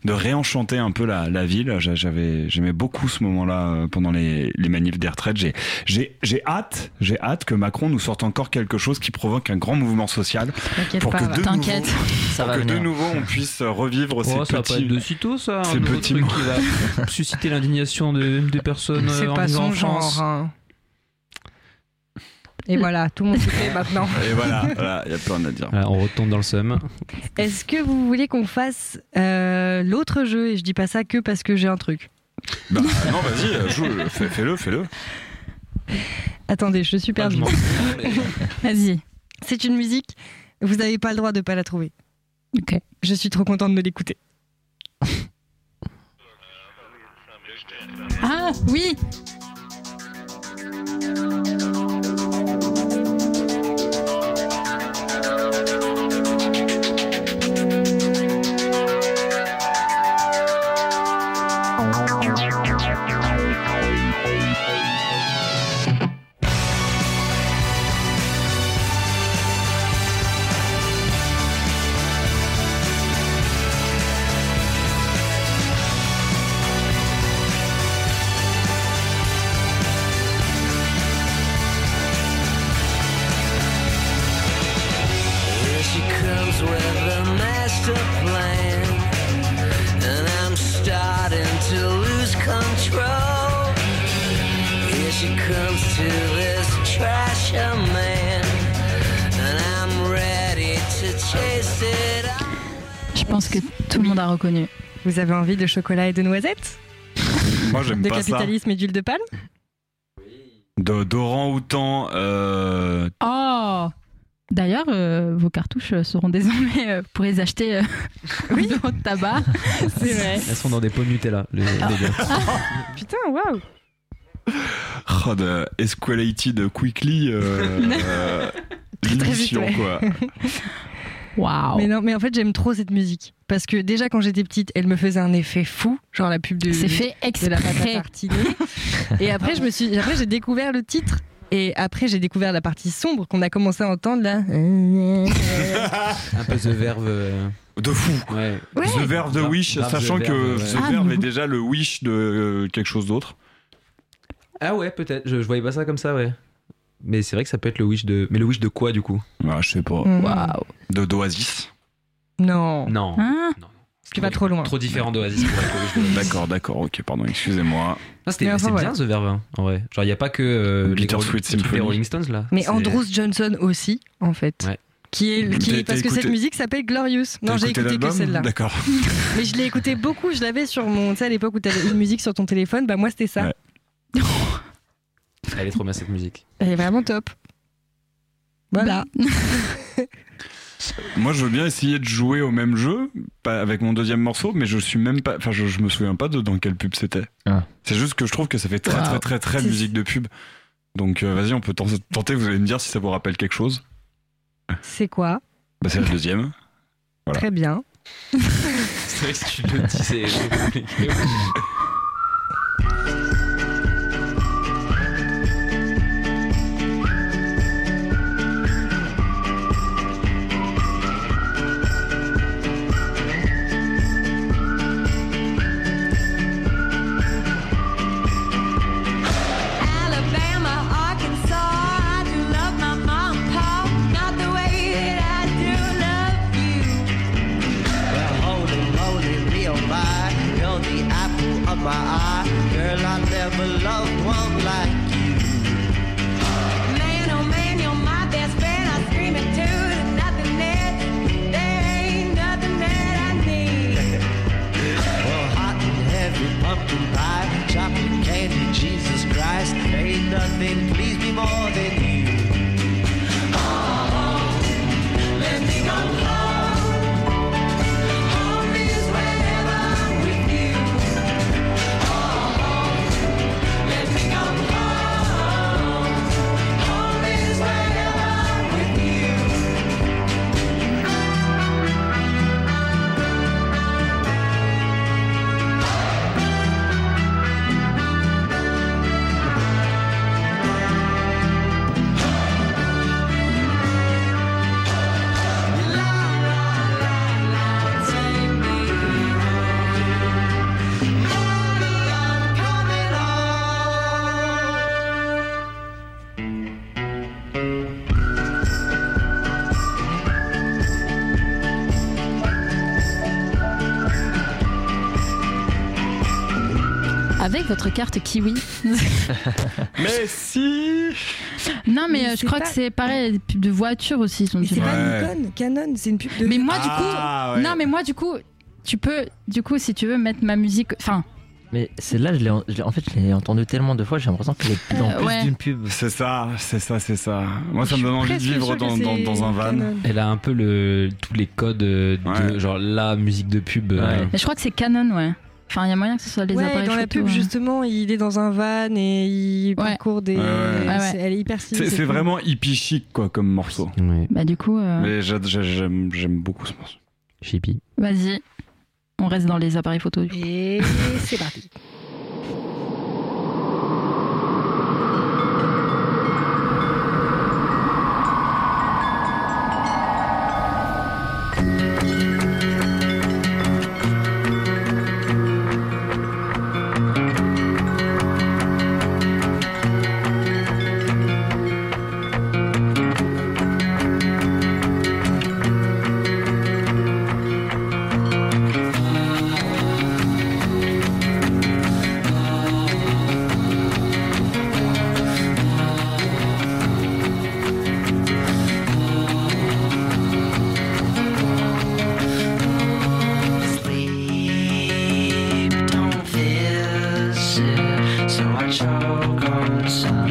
Speaker 3: de réenchanter un peu la, la ville. J'a- J'avais, j'aimais beaucoup ce moment-là euh, pendant les, les manifs des retraites. J'ai, j'ai, j'ai hâte, j'ai hâte que Macron nous sorte encore quelque chose qui provoque un grand mouvement social
Speaker 2: T'inquiète
Speaker 3: pour
Speaker 2: pas.
Speaker 3: que
Speaker 2: va.
Speaker 3: de nouveau,
Speaker 1: T'inquiète.
Speaker 7: Ça
Speaker 3: pour
Speaker 7: va
Speaker 3: que de nouveau on puisse revivre
Speaker 4: Oh,
Speaker 3: ces petits.
Speaker 4: de sitôt, ça.
Speaker 3: ces petits truc
Speaker 4: qui va susciter l'indignation des personnes
Speaker 2: C'est pas son genre. hein. Et voilà, tout le monde se fait maintenant.
Speaker 3: Et voilà, voilà, il y a plein à dire.
Speaker 4: on retombe dans le seum.
Speaker 2: Est-ce que vous voulez qu'on fasse euh, l'autre jeu? Et je dis pas ça que parce que j'ai un truc.
Speaker 3: Bah, non, vas-y, euh, joue, fais-le, fais-le.
Speaker 2: Attendez, je suis
Speaker 4: Ah,
Speaker 2: perdue.
Speaker 1: Vas-y.
Speaker 2: C'est une musique, vous n'avez pas le droit de pas la trouver.
Speaker 1: Ok.
Speaker 2: Je suis trop contente de l'écouter.
Speaker 1: Ah oui. Pense que tout le monde a reconnu.
Speaker 2: Vous avez envie de chocolat et de noisettes
Speaker 3: Moi, j'aime
Speaker 2: De
Speaker 3: pas ça.
Speaker 2: capitalisme et d'huile de palme
Speaker 3: De d'orang-outan. Euh...
Speaker 1: Oh D'ailleurs, euh, vos cartouches euh, seront désormais, euh, vous pourrez les acheter euh, dans votre tabac.
Speaker 2: C'est vrai.
Speaker 4: Elles sont dans des pots Nutella, les, les gars.
Speaker 2: Putain, waouh
Speaker 3: Oh, de Esqualated Quickly. Euh... euh, l'émission, quoi.
Speaker 1: Waouh
Speaker 2: Mais non, mais en fait, j'aime trop cette musique. Parce que déjà, quand j'étais petite, elle me faisait un effet fou. Genre la pub de,
Speaker 1: C'est fait
Speaker 2: de la pâte à tartiner. Et après, je me suis, après, j'ai découvert le titre. Et après, j'ai découvert la partie sombre qu'on a commencé à entendre là.
Speaker 4: Un peu The Verve. euh,
Speaker 3: De fou.
Speaker 4: Ouais.
Speaker 2: Ouais.
Speaker 3: The Verve de
Speaker 4: Grave-
Speaker 3: Wish,
Speaker 4: grave
Speaker 3: sachant
Speaker 4: The
Speaker 3: que
Speaker 4: Verve, ouais.
Speaker 3: The
Speaker 1: Ah,
Speaker 3: Verve
Speaker 1: mais
Speaker 3: est
Speaker 1: vous-
Speaker 3: déjà le Wish de euh, quelque chose d'autre.
Speaker 4: Ah ouais, peut-être. Je, je voyais pas ça comme ça, ouais. Mais c'est vrai que ça peut être le Wish de. Mais le Wish de quoi, du coup?
Speaker 3: Ah, je sais pas.
Speaker 2: Mm.
Speaker 1: Waouh
Speaker 3: De d'Oasis?
Speaker 2: Non,
Speaker 4: Non.
Speaker 1: Hein?
Speaker 4: Non.
Speaker 2: tu vas trop loin.
Speaker 4: Trop différent d'Oasis pour être le Wish.
Speaker 3: D'accord, d'accord, ok, pardon, excusez-moi.
Speaker 4: C'était-
Speaker 2: enfin, voilà.
Speaker 4: bien The Verve, hein, en vrai. Genre, il n'y a pas que euh, les, les Rolling Stones là.
Speaker 2: Mais Andrews Johnson aussi, en fait.
Speaker 4: Ouais.
Speaker 2: Qui est, qui
Speaker 3: T'as-
Speaker 2: est- parce que cette musique s'appelle Glorious. Non, j'ai écouté que celle-là.
Speaker 3: D'accord.
Speaker 2: Mais je l'ai écouté beaucoup. Je l'avais sur mon. Tu sais, à l'époque où tu avais une musique sur ton téléphone, bah moi c'était ça.
Speaker 3: Ouais.
Speaker 4: Elle est trop bien cette musique.
Speaker 2: Elle est vraiment top. Voilà.
Speaker 3: Moi, je veux bien essayer de jouer au même jeu, pas avec mon deuxième morceau, mais je suis même pas. Enfin, je, je me souviens pas de dans quelle pub c'était.
Speaker 7: Ah.
Speaker 3: C'est juste que je trouve que ça fait très,
Speaker 1: Wow.
Speaker 3: très, très, très musique de pub. Donc, euh, vas-y, on peut ten- tenter. Vous allez me dire si ça vous rappelle quelque chose.
Speaker 2: C'est quoi?
Speaker 3: Bah, c'est la deuxième. Voilà.
Speaker 2: Très bien.
Speaker 4: C'est vrai que si tu le dis, c'est compliqué.
Speaker 12: My,
Speaker 8: you're the apple of my eye. Girl, I never loved one like you.
Speaker 12: Man, oh man, you're my best friend. I scream it too. There's nothing that, there ain't nothing that I need.
Speaker 8: Well, hot and heavy pumpkin pie, chocolate candy, Jesus Christ. Ain't nothing please me more than
Speaker 1: carte Kiwi.
Speaker 3: Mais si
Speaker 1: non, mais,
Speaker 2: Mais
Speaker 1: euh, je crois
Speaker 2: pas-
Speaker 1: que c'est pareil, des pubs de voitures aussi. sont
Speaker 2: Et c'est pas
Speaker 3: Ouais.
Speaker 2: Nikon, Canon, c'est une pub de.
Speaker 1: Mais moi, du
Speaker 3: Ah,
Speaker 1: coup.
Speaker 3: ouais.
Speaker 1: Non, mais moi, du coup, tu peux, du coup, si tu veux mettre ma musique. Enfin,
Speaker 7: Mais celle-là, je l'ai, en- je l'ai- en fait, je l'ai entendue tellement de fois, j'ai l'impression qu'elle est dans
Speaker 1: Euh,
Speaker 7: plus
Speaker 1: ouais.
Speaker 7: d'une pub.
Speaker 3: C'est ça, c'est ça, c'est ça. Moi, ça me donne envie de vivre dans, dans,
Speaker 2: c'est
Speaker 3: dans un van.
Speaker 4: Elle a un peu le, tous les codes euh, de
Speaker 3: Ouais.
Speaker 4: genre la musique de pub. euh,
Speaker 7: Ouais.
Speaker 1: mais je crois que c'est Canon, ouais. Enfin, il y a moyen que ce soit les
Speaker 2: Ouais,
Speaker 1: appareils
Speaker 2: dans la
Speaker 1: photo,
Speaker 2: pub,
Speaker 1: ouais.
Speaker 2: justement, il est dans un van et il
Speaker 1: Ouais.
Speaker 2: parcourt des.
Speaker 3: Ouais, ouais.
Speaker 1: Ouais, ouais.
Speaker 2: c'est- Elle est hyper stylée.
Speaker 3: C'est vraiment hippie chic, quoi, comme morceau.
Speaker 4: Ouais.
Speaker 1: Bah, du coup, euh,
Speaker 3: j'aime j'aime beaucoup ce morceau.
Speaker 4: Chippy.
Speaker 1: vas-y. On reste dans les appareils photo.
Speaker 2: Et c'est parti.
Speaker 12: Choke on sun,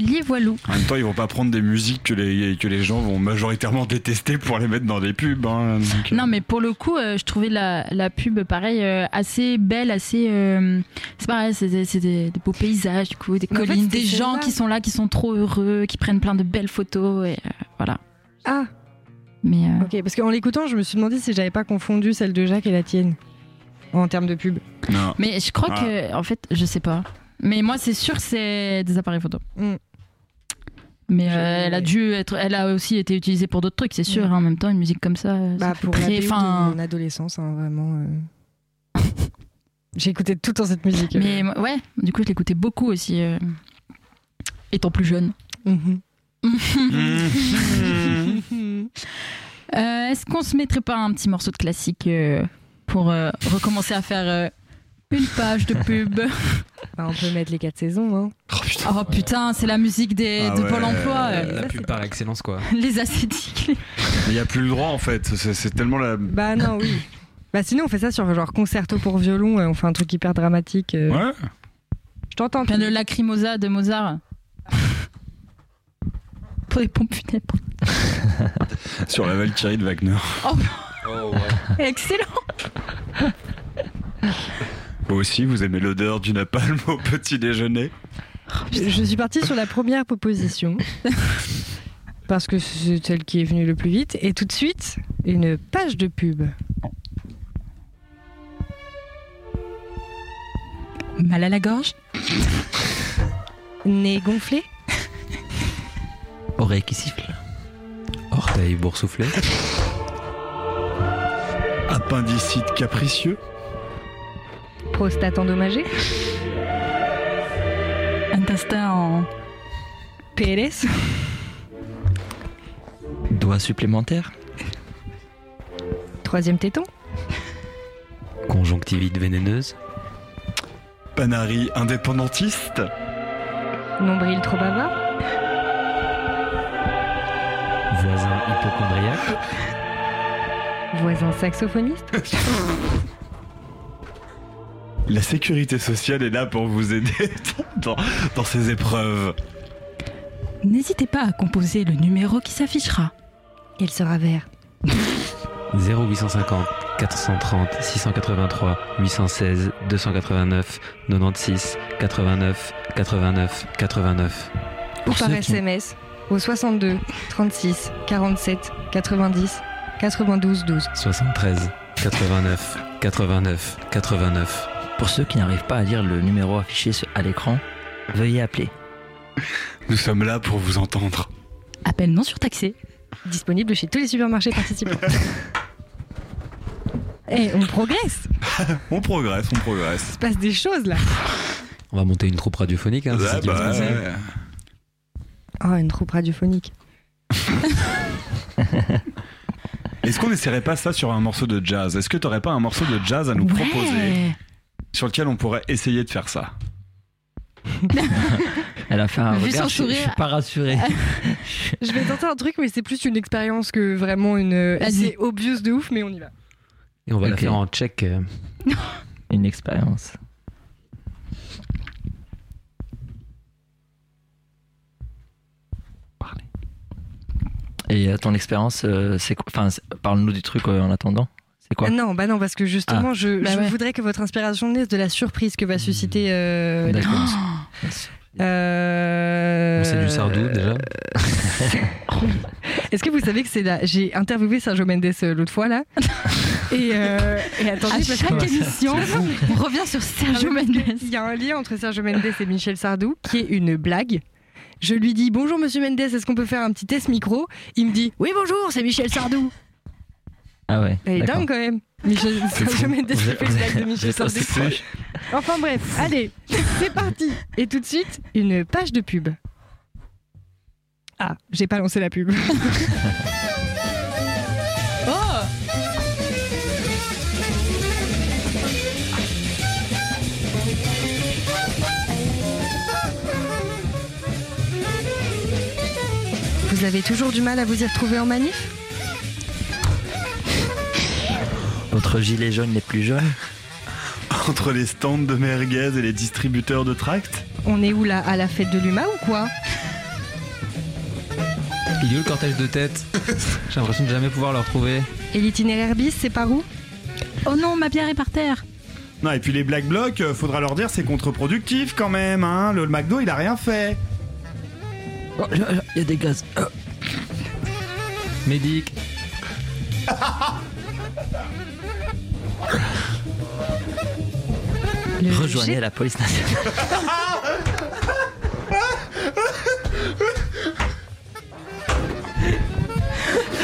Speaker 1: voili voilou.
Speaker 3: En même temps, ils vont pas prendre des musiques que les, que les gens vont majoritairement détester pour les mettre dans des pubs. hein, donc, euh.
Speaker 1: Non, mais pour le coup, euh, je trouvais la, la pub, pareil, euh, assez belle, assez. euh, c'est pareil, c'est des, c'est des- des beaux paysages, du coup, des
Speaker 2: Mais en fait,
Speaker 1: collines, des gens qui sont là, qui sont trop heureux, qui prennent plein de belles photos, et euh, voilà.
Speaker 2: Ah,
Speaker 1: Mais. euh,
Speaker 2: ok. Parce qu'en l'écoutant, je me suis demandé si j'avais pas confondu celle de Jacques et la tienne. En termes de pub.
Speaker 3: Non.
Speaker 1: Mais je crois
Speaker 3: Ah.
Speaker 1: que, en fait, je sais pas. Mais moi, c'est sûr que c'est des appareils photo.
Speaker 2: Mm.
Speaker 1: Mais euh, elle a dû être, elle a aussi été utilisée pour d'autres trucs, c'est sûr. Hein, en même temps, une musique comme ça, euh, ça
Speaker 2: Bah,
Speaker 1: fait
Speaker 2: pour
Speaker 1: très- enfin,
Speaker 2: de mon adolescence, hein, vraiment. euh. J'ai écouté tout le temps cette musique.
Speaker 1: Mais moi, ouais, du coup, je l'écoutais beaucoup aussi, euh, étant plus jeune.
Speaker 2: Mhm.
Speaker 1: Euh, Est-ce qu'on se mettrait pas un petit morceau de classique euh, pour euh, recommencer à faire euh, une page de pub
Speaker 2: Bah, on peut mettre les quatre saisons. Hein.
Speaker 1: Oh putain, c'est la musique des,
Speaker 3: Ah
Speaker 1: de
Speaker 3: ouais.
Speaker 1: Pôle emploi. euh,
Speaker 4: La pub par excellence, quoi.
Speaker 1: les acétiques. les-
Speaker 3: Il n'y a plus le droit en fait. C'est tellement la.
Speaker 2: Bah non, oui. Bah sinon, on fait ça sur genre concerto pour violon. euh, on fait un truc hyper dramatique. euh.
Speaker 3: Ouais.
Speaker 2: Je t'entends.
Speaker 1: Bien de Lacrimosa de Mozart. pour les pompes funèbres.
Speaker 3: Sur la Valkyrie de Wagner.
Speaker 1: Oh, excellent.
Speaker 3: Vous aussi, vous aimez l'odeur du napalm au petit déjeuner
Speaker 2: Je, je suis partie sur la première proposition. parce que c'est celle qui est venue le plus vite. Et tout de suite, une page de pub.
Speaker 1: Mal à la gorge
Speaker 2: Nez gonflé
Speaker 7: Oreille qui siffle.
Speaker 4: Orteil boursouflé.
Speaker 3: Appendicite capricieux
Speaker 2: Prostate endommagée
Speaker 1: Intestin en.
Speaker 2: PLS
Speaker 7: Doigt supplémentaire.
Speaker 2: Troisième téton
Speaker 4: Conjonctivite vénéneuse.
Speaker 3: Panari indépendantiste
Speaker 2: Nombril trop bavard
Speaker 4: Voisin hypochondriaque.
Speaker 2: Voisin saxophoniste
Speaker 3: La sécurité sociale est là pour vous aider dans, dans ces épreuves.
Speaker 1: N'hésitez pas à composer le numéro qui s'affichera.
Speaker 2: Il sera vert.
Speaker 4: 0850 430 683 816 289 96 89 89 89.
Speaker 2: Ou par
Speaker 7: qui-
Speaker 2: SMS au 62 36 47 90 92 12.
Speaker 4: 73 89 89 89.
Speaker 7: Pour ceux qui n'arrivent pas à lire le numéro affiché à l'écran, veuillez appeler.
Speaker 3: Nous sommes là pour vous entendre.
Speaker 1: Appel non surtaxé.
Speaker 2: Disponible chez tous les supermarchés participants. Eh, on progresse
Speaker 3: On progresse, on progresse.
Speaker 2: Il se passe des choses là
Speaker 4: On va monter une troupe radiophonique. Hein, c'est ça
Speaker 3: Ouais,
Speaker 4: qui va se
Speaker 3: bah,
Speaker 4: passer.
Speaker 3: ouais.
Speaker 2: Oh, une troupe radiophonique.
Speaker 3: Est-ce qu'on n'essaierait pas ça sur un morceau de jazz? Est-ce que t'aurais pas un morceau de jazz à nous proposer?
Speaker 1: Ouais.
Speaker 3: Sur lequel on pourrait essayer de faire ça
Speaker 7: Elle a fait un
Speaker 1: Vu
Speaker 7: regard,
Speaker 1: son
Speaker 7: je, je
Speaker 1: sourire.
Speaker 7: suis pas rassuré.
Speaker 2: Je vais tenter un truc, mais c'est plus une expérience que vraiment une. C'est obvious de ouf, mais on y va.
Speaker 4: Et on va la
Speaker 7: Ok.
Speaker 4: faire en tchèque. euh,
Speaker 7: Une expérience. Et euh, ton expérience, euh, c'est quoi? Enfin, parle-nous du truc euh, en attendant. C'est quoi
Speaker 2: Ah non, bah non, parce que justement,
Speaker 7: Ah.
Speaker 2: je,
Speaker 1: Bah
Speaker 2: je
Speaker 1: ouais.
Speaker 2: voudrais que votre inspiration naisse de la surprise que va susciter euh,
Speaker 7: D'accord.
Speaker 2: l'écoute. Euh...
Speaker 4: C'est du Sardou déjà.
Speaker 2: Est-ce que vous savez que c'est là J'ai interviewé Sergio Mendes euh, l'autre fois là. Et, euh, et attendez,
Speaker 1: À
Speaker 2: parce
Speaker 1: chaque
Speaker 2: que-
Speaker 1: émission, on revient sur Sergio
Speaker 2: Ah
Speaker 1: Mendes.
Speaker 2: Il y a un lien entre Sergio Mendes et Michel Sardou qui est une blague. Je lui dis bonjour Monsieur Mendes, est-ce qu'on peut faire un petit test micro? Il me dit oui bonjour, c'est Michel Sardou.
Speaker 7: Ah ouais.
Speaker 2: Elle est dingue quand même. Michel Sergio Mendes qui
Speaker 7: Vous
Speaker 2: fait
Speaker 7: êtes-
Speaker 2: une blague de Michel Sardou. Enfin bref, allez, c'est parti. Et tout de suite, une page de pub. Ah, j'ai pas lancé la pub.
Speaker 1: Oh
Speaker 2: Vous avez toujours du mal à vous y retrouver en manif?
Speaker 7: Votre gilet jaune les plus jaunes.
Speaker 3: Entre les stands de merguez et les distributeurs de tracts
Speaker 2: On est où là À la fête de l'UMA ou quoi?
Speaker 4: Il est où le cortège de tête? J'ai l'impression de jamais pouvoir le retrouver.
Speaker 2: Et l'itinéraire bis, c'est par où?
Speaker 1: Oh non, ma bière est par terre.
Speaker 3: Non, et puis les Black Blocs, euh, faudra leur dire c'est contre-productif quand même, hein. Le, le McDo, il a rien fait.
Speaker 7: Oh, Il y a des gaz. Oh.
Speaker 4: Médic.
Speaker 2: Le
Speaker 7: Rejoignez
Speaker 2: G-
Speaker 7: la police nationale.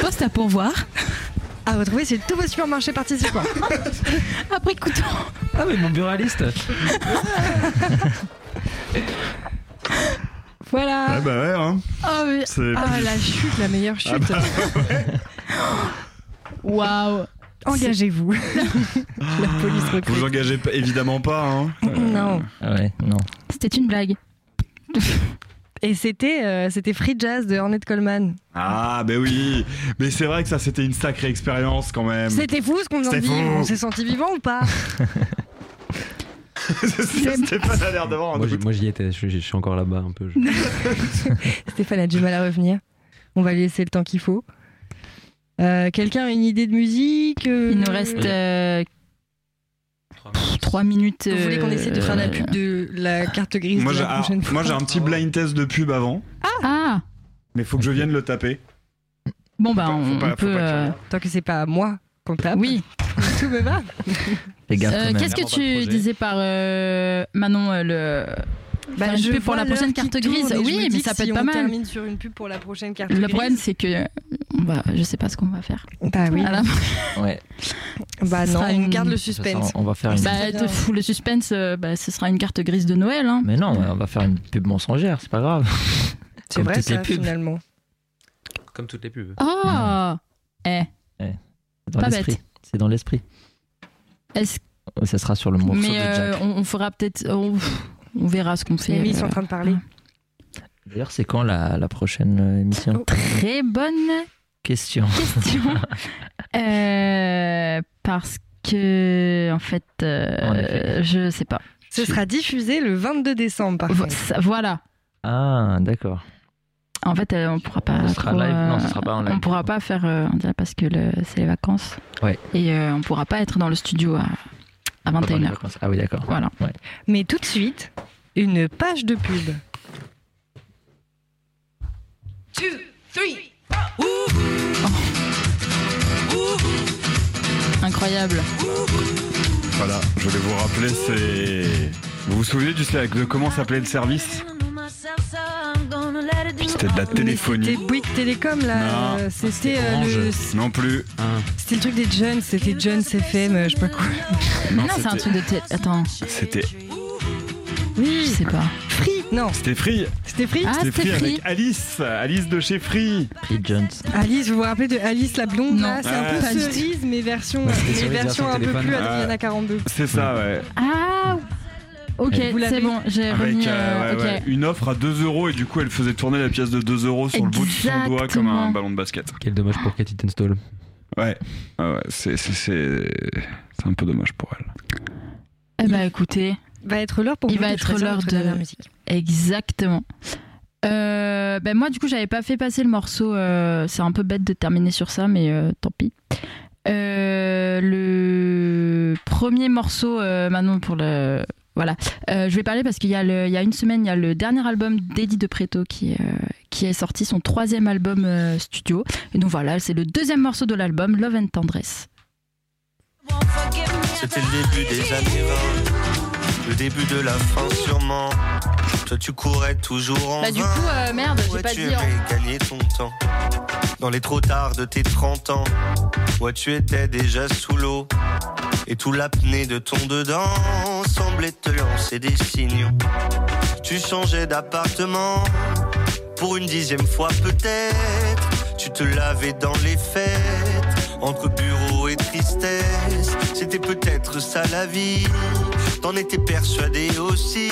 Speaker 1: Poste à pourvoir.
Speaker 2: À retrouver sur tous vos supermarchés participants.
Speaker 1: Après couteau.
Speaker 4: Ah mais mon buraliste.
Speaker 2: voilà.
Speaker 3: Ouais, bah ouais, hein.
Speaker 1: Oh, mais-
Speaker 3: C'est
Speaker 2: Ah, la chute, la meilleure chute.
Speaker 3: Ah
Speaker 1: Waouh.
Speaker 2: Engagez-vous. la police recrute.
Speaker 3: Vous engagez évidemment pas, hein.
Speaker 2: Non.
Speaker 7: Ah ouais, non.
Speaker 1: C'était une blague.
Speaker 2: Et c'était euh, c'était Free Jazz de Ornette Coleman.
Speaker 3: Ah, bah oui. Mais c'est vrai que ça, c'était une sacrée expérience quand même.
Speaker 2: C'était fou ce qu'on en
Speaker 3: C'était
Speaker 2: dit.
Speaker 3: fou.
Speaker 2: On s'est senti vivant ou pas?
Speaker 3: Stéphane a l'air d'avoir un
Speaker 4: Moi, j'y-
Speaker 3: doute.
Speaker 4: moi, j'y étais, je, je suis encore là-bas un peu. je-
Speaker 2: Stéphane a du mal à revenir. On va lui laisser le temps qu'il faut. Euh, Quelqu'un a une idée de musique euh,
Speaker 1: Il nous reste 3 minutes.
Speaker 2: Vous voulez qu'on essaie de faire la
Speaker 1: euh,
Speaker 2: pub de la carte grise
Speaker 3: Moi,
Speaker 2: de
Speaker 3: j'ai
Speaker 2: la
Speaker 3: ah,
Speaker 2: prochaine fois
Speaker 3: moi, j'ai un petit blind test de pub avant,
Speaker 1: Ah
Speaker 3: mais faut que je vienne le taper.
Speaker 1: Bon, bah, on,
Speaker 3: pas-
Speaker 1: on
Speaker 3: faut
Speaker 1: peut.
Speaker 3: pas que
Speaker 1: euh,
Speaker 2: Tant que c'est pas à moi qu'on tape,
Speaker 1: Oui.
Speaker 2: tout me va.
Speaker 1: Euh. Qu'est-ce que tu disais par euh, Manon euh, le faire une
Speaker 2: je
Speaker 1: pub pour la prochaine carte grise Oui, mais ça peut
Speaker 2: si
Speaker 1: être pas
Speaker 2: on
Speaker 1: mal.
Speaker 2: termine sur une pub pour la prochaine carte
Speaker 1: Le
Speaker 2: grise.
Speaker 1: problème, c'est que euh, va, je sais pas ce qu'on va faire.
Speaker 2: Bah oui.
Speaker 1: La-
Speaker 7: Ouais.
Speaker 2: Bah
Speaker 1: Ce
Speaker 2: non, on
Speaker 1: une-
Speaker 2: garde le
Speaker 7: De
Speaker 2: suspense.
Speaker 7: on va faire une.
Speaker 1: Bah, te fous le suspense, euh, bah, ce sera une carte grise de Noël. Hein.
Speaker 7: Mais non, on va faire une pub mensongère, c'est pas grave.
Speaker 2: C'est
Speaker 7: Comme
Speaker 2: vrai
Speaker 7: toutes
Speaker 2: ça
Speaker 7: les pubs.
Speaker 2: finalement.
Speaker 4: Comme toutes les pubs.
Speaker 1: Oh Eh,
Speaker 7: C'est dans
Speaker 1: Pas
Speaker 7: l'esprit.
Speaker 1: bête.
Speaker 7: C'est dans l'esprit.
Speaker 1: est-ce
Speaker 7: Ça sera sur le morceau
Speaker 1: mais
Speaker 7: de
Speaker 1: euh,
Speaker 7: Jack.
Speaker 1: on, on fera peut-être. On, on verra ce qu'on fait.
Speaker 2: Oui, ils sont
Speaker 1: euh,
Speaker 2: en train de parler.
Speaker 7: D'ailleurs, c'est quand la, la prochaine euh, émission?
Speaker 1: Très bonne
Speaker 7: Question.
Speaker 1: question. Euh, parce que, en fait, euh,
Speaker 7: En
Speaker 1: je sais pas.
Speaker 2: Ce sera diffusé le 22 décembre par contre.
Speaker 1: Voilà.
Speaker 7: Ah, d'accord.
Speaker 1: En fait, euh, on pourra pas.
Speaker 7: Ce sera
Speaker 1: trop,
Speaker 7: live
Speaker 1: euh,
Speaker 7: Non, ce sera pas en live.
Speaker 1: On pourra pas faire, euh, on dirait parce que le- c'est les vacances.
Speaker 7: Ouais.
Speaker 1: Et euh, on pourra pas être dans le studio à, à
Speaker 7: Pendant les
Speaker 1: 21h.
Speaker 7: vacances. Ah oui, d'accord.
Speaker 1: Voilà.
Speaker 7: Ouais.
Speaker 2: Mais tout de suite, une page de pub.
Speaker 1: Incroyable.
Speaker 3: Voilà, je voulais vous rappeler, c'est. Vous vous souvenez du de comment s'appelait le service? C'était de la téléphonie.
Speaker 2: C'était Bouygues Télécom là.
Speaker 3: Non,
Speaker 2: euh, C'était
Speaker 4: c'était
Speaker 2: euh, le.
Speaker 3: Non plus.
Speaker 4: Ah.
Speaker 2: C'était le truc des Jones, c'était Jones FM, euh, je sais pas quoi.
Speaker 1: Non,
Speaker 3: Non,
Speaker 1: c'est un
Speaker 3: c'était-
Speaker 1: truc de télé. Attends,
Speaker 3: C'était.
Speaker 1: je
Speaker 2: Oui,
Speaker 1: sais pas.
Speaker 2: Free Non,
Speaker 3: C'était Free.
Speaker 2: c'était Free
Speaker 1: Ah,
Speaker 3: C'était Free
Speaker 1: Free.
Speaker 3: avec Alice. Alice de chez Free.
Speaker 7: Pete Jones.
Speaker 2: Alice, vous vous rappelez de Alice la blonde
Speaker 1: Non.
Speaker 2: là C'est un peu cerise, mais version, mais version un peu plus. Adriana 42.
Speaker 3: C'est ça, ouais.
Speaker 1: Ah Ok, c'est bon, j'ai
Speaker 3: Avec
Speaker 1: remis.
Speaker 3: euh,
Speaker 1: euh,
Speaker 3: ouais,
Speaker 1: ok.
Speaker 3: ouais, une offre à 2 euros et du coup elle faisait tourner la pièce de 2 euros sur le bout de son doigt comme un ballon de basket.
Speaker 4: Quel dommage pour Cathy Tunstall.
Speaker 3: Ouais, ouais, ouais, c'est c'est- c'est c'est un peu dommage pour elle.
Speaker 1: Eh ben écoutez,
Speaker 2: Va être l'heure pour
Speaker 1: Il va être l'heure de-
Speaker 2: dernière musique.
Speaker 1: exactement. Euh, ben moi du coup j'avais pas fait passer le morceau. euh, c'est un peu bête de terminer sur ça, mais euh, tant pis. Euh, le premier morceau, euh, Manon pour le Voilà. Euh, je vais parler parce qu'il y, a une semaine, il y a le dernier album d'Eddie De Preto qui, est, euh, qui est sorti, son troisième album euh, studio. Et donc voilà, c'est le deuxième morceau de l'album, Love and Tendresse.
Speaker 13: C'était le début des années 20, le début de la fin sûrement. Toi tu courais toujours en
Speaker 1: Bah, du
Speaker 13: vain.
Speaker 1: coup, euh, merde, j'ai
Speaker 13: Ouais,
Speaker 1: pas
Speaker 13: tu
Speaker 1: dit. en-
Speaker 13: aimais gagner ton temps. Dans les trop tard de tes 30 ans, ouais, tu étais déjà sous l'eau. Et tout l'apnée de ton dedans semblait te lancer des signaux. Tu changeais d'appartement pour une dixième fois peut-être. Tu te lavais dans les fêtes, entre bureau et tristesse. C'était peut-être ça la vie, t'en étais persuadé aussi.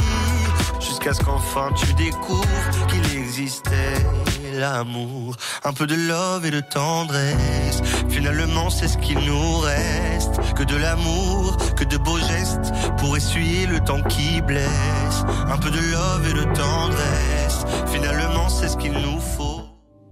Speaker 13: Jusqu'à ce qu'enfin tu découvres qu'il existait l'amour. Un peu de love et de tendresse. Finalement, c'est ce qu'il nous reste. Que de l'amour, que de beaux gestes pour essuyer le temps qui blesse. Un peu de love et de tendresse. Finalement, c'est ce qu'il nous faut.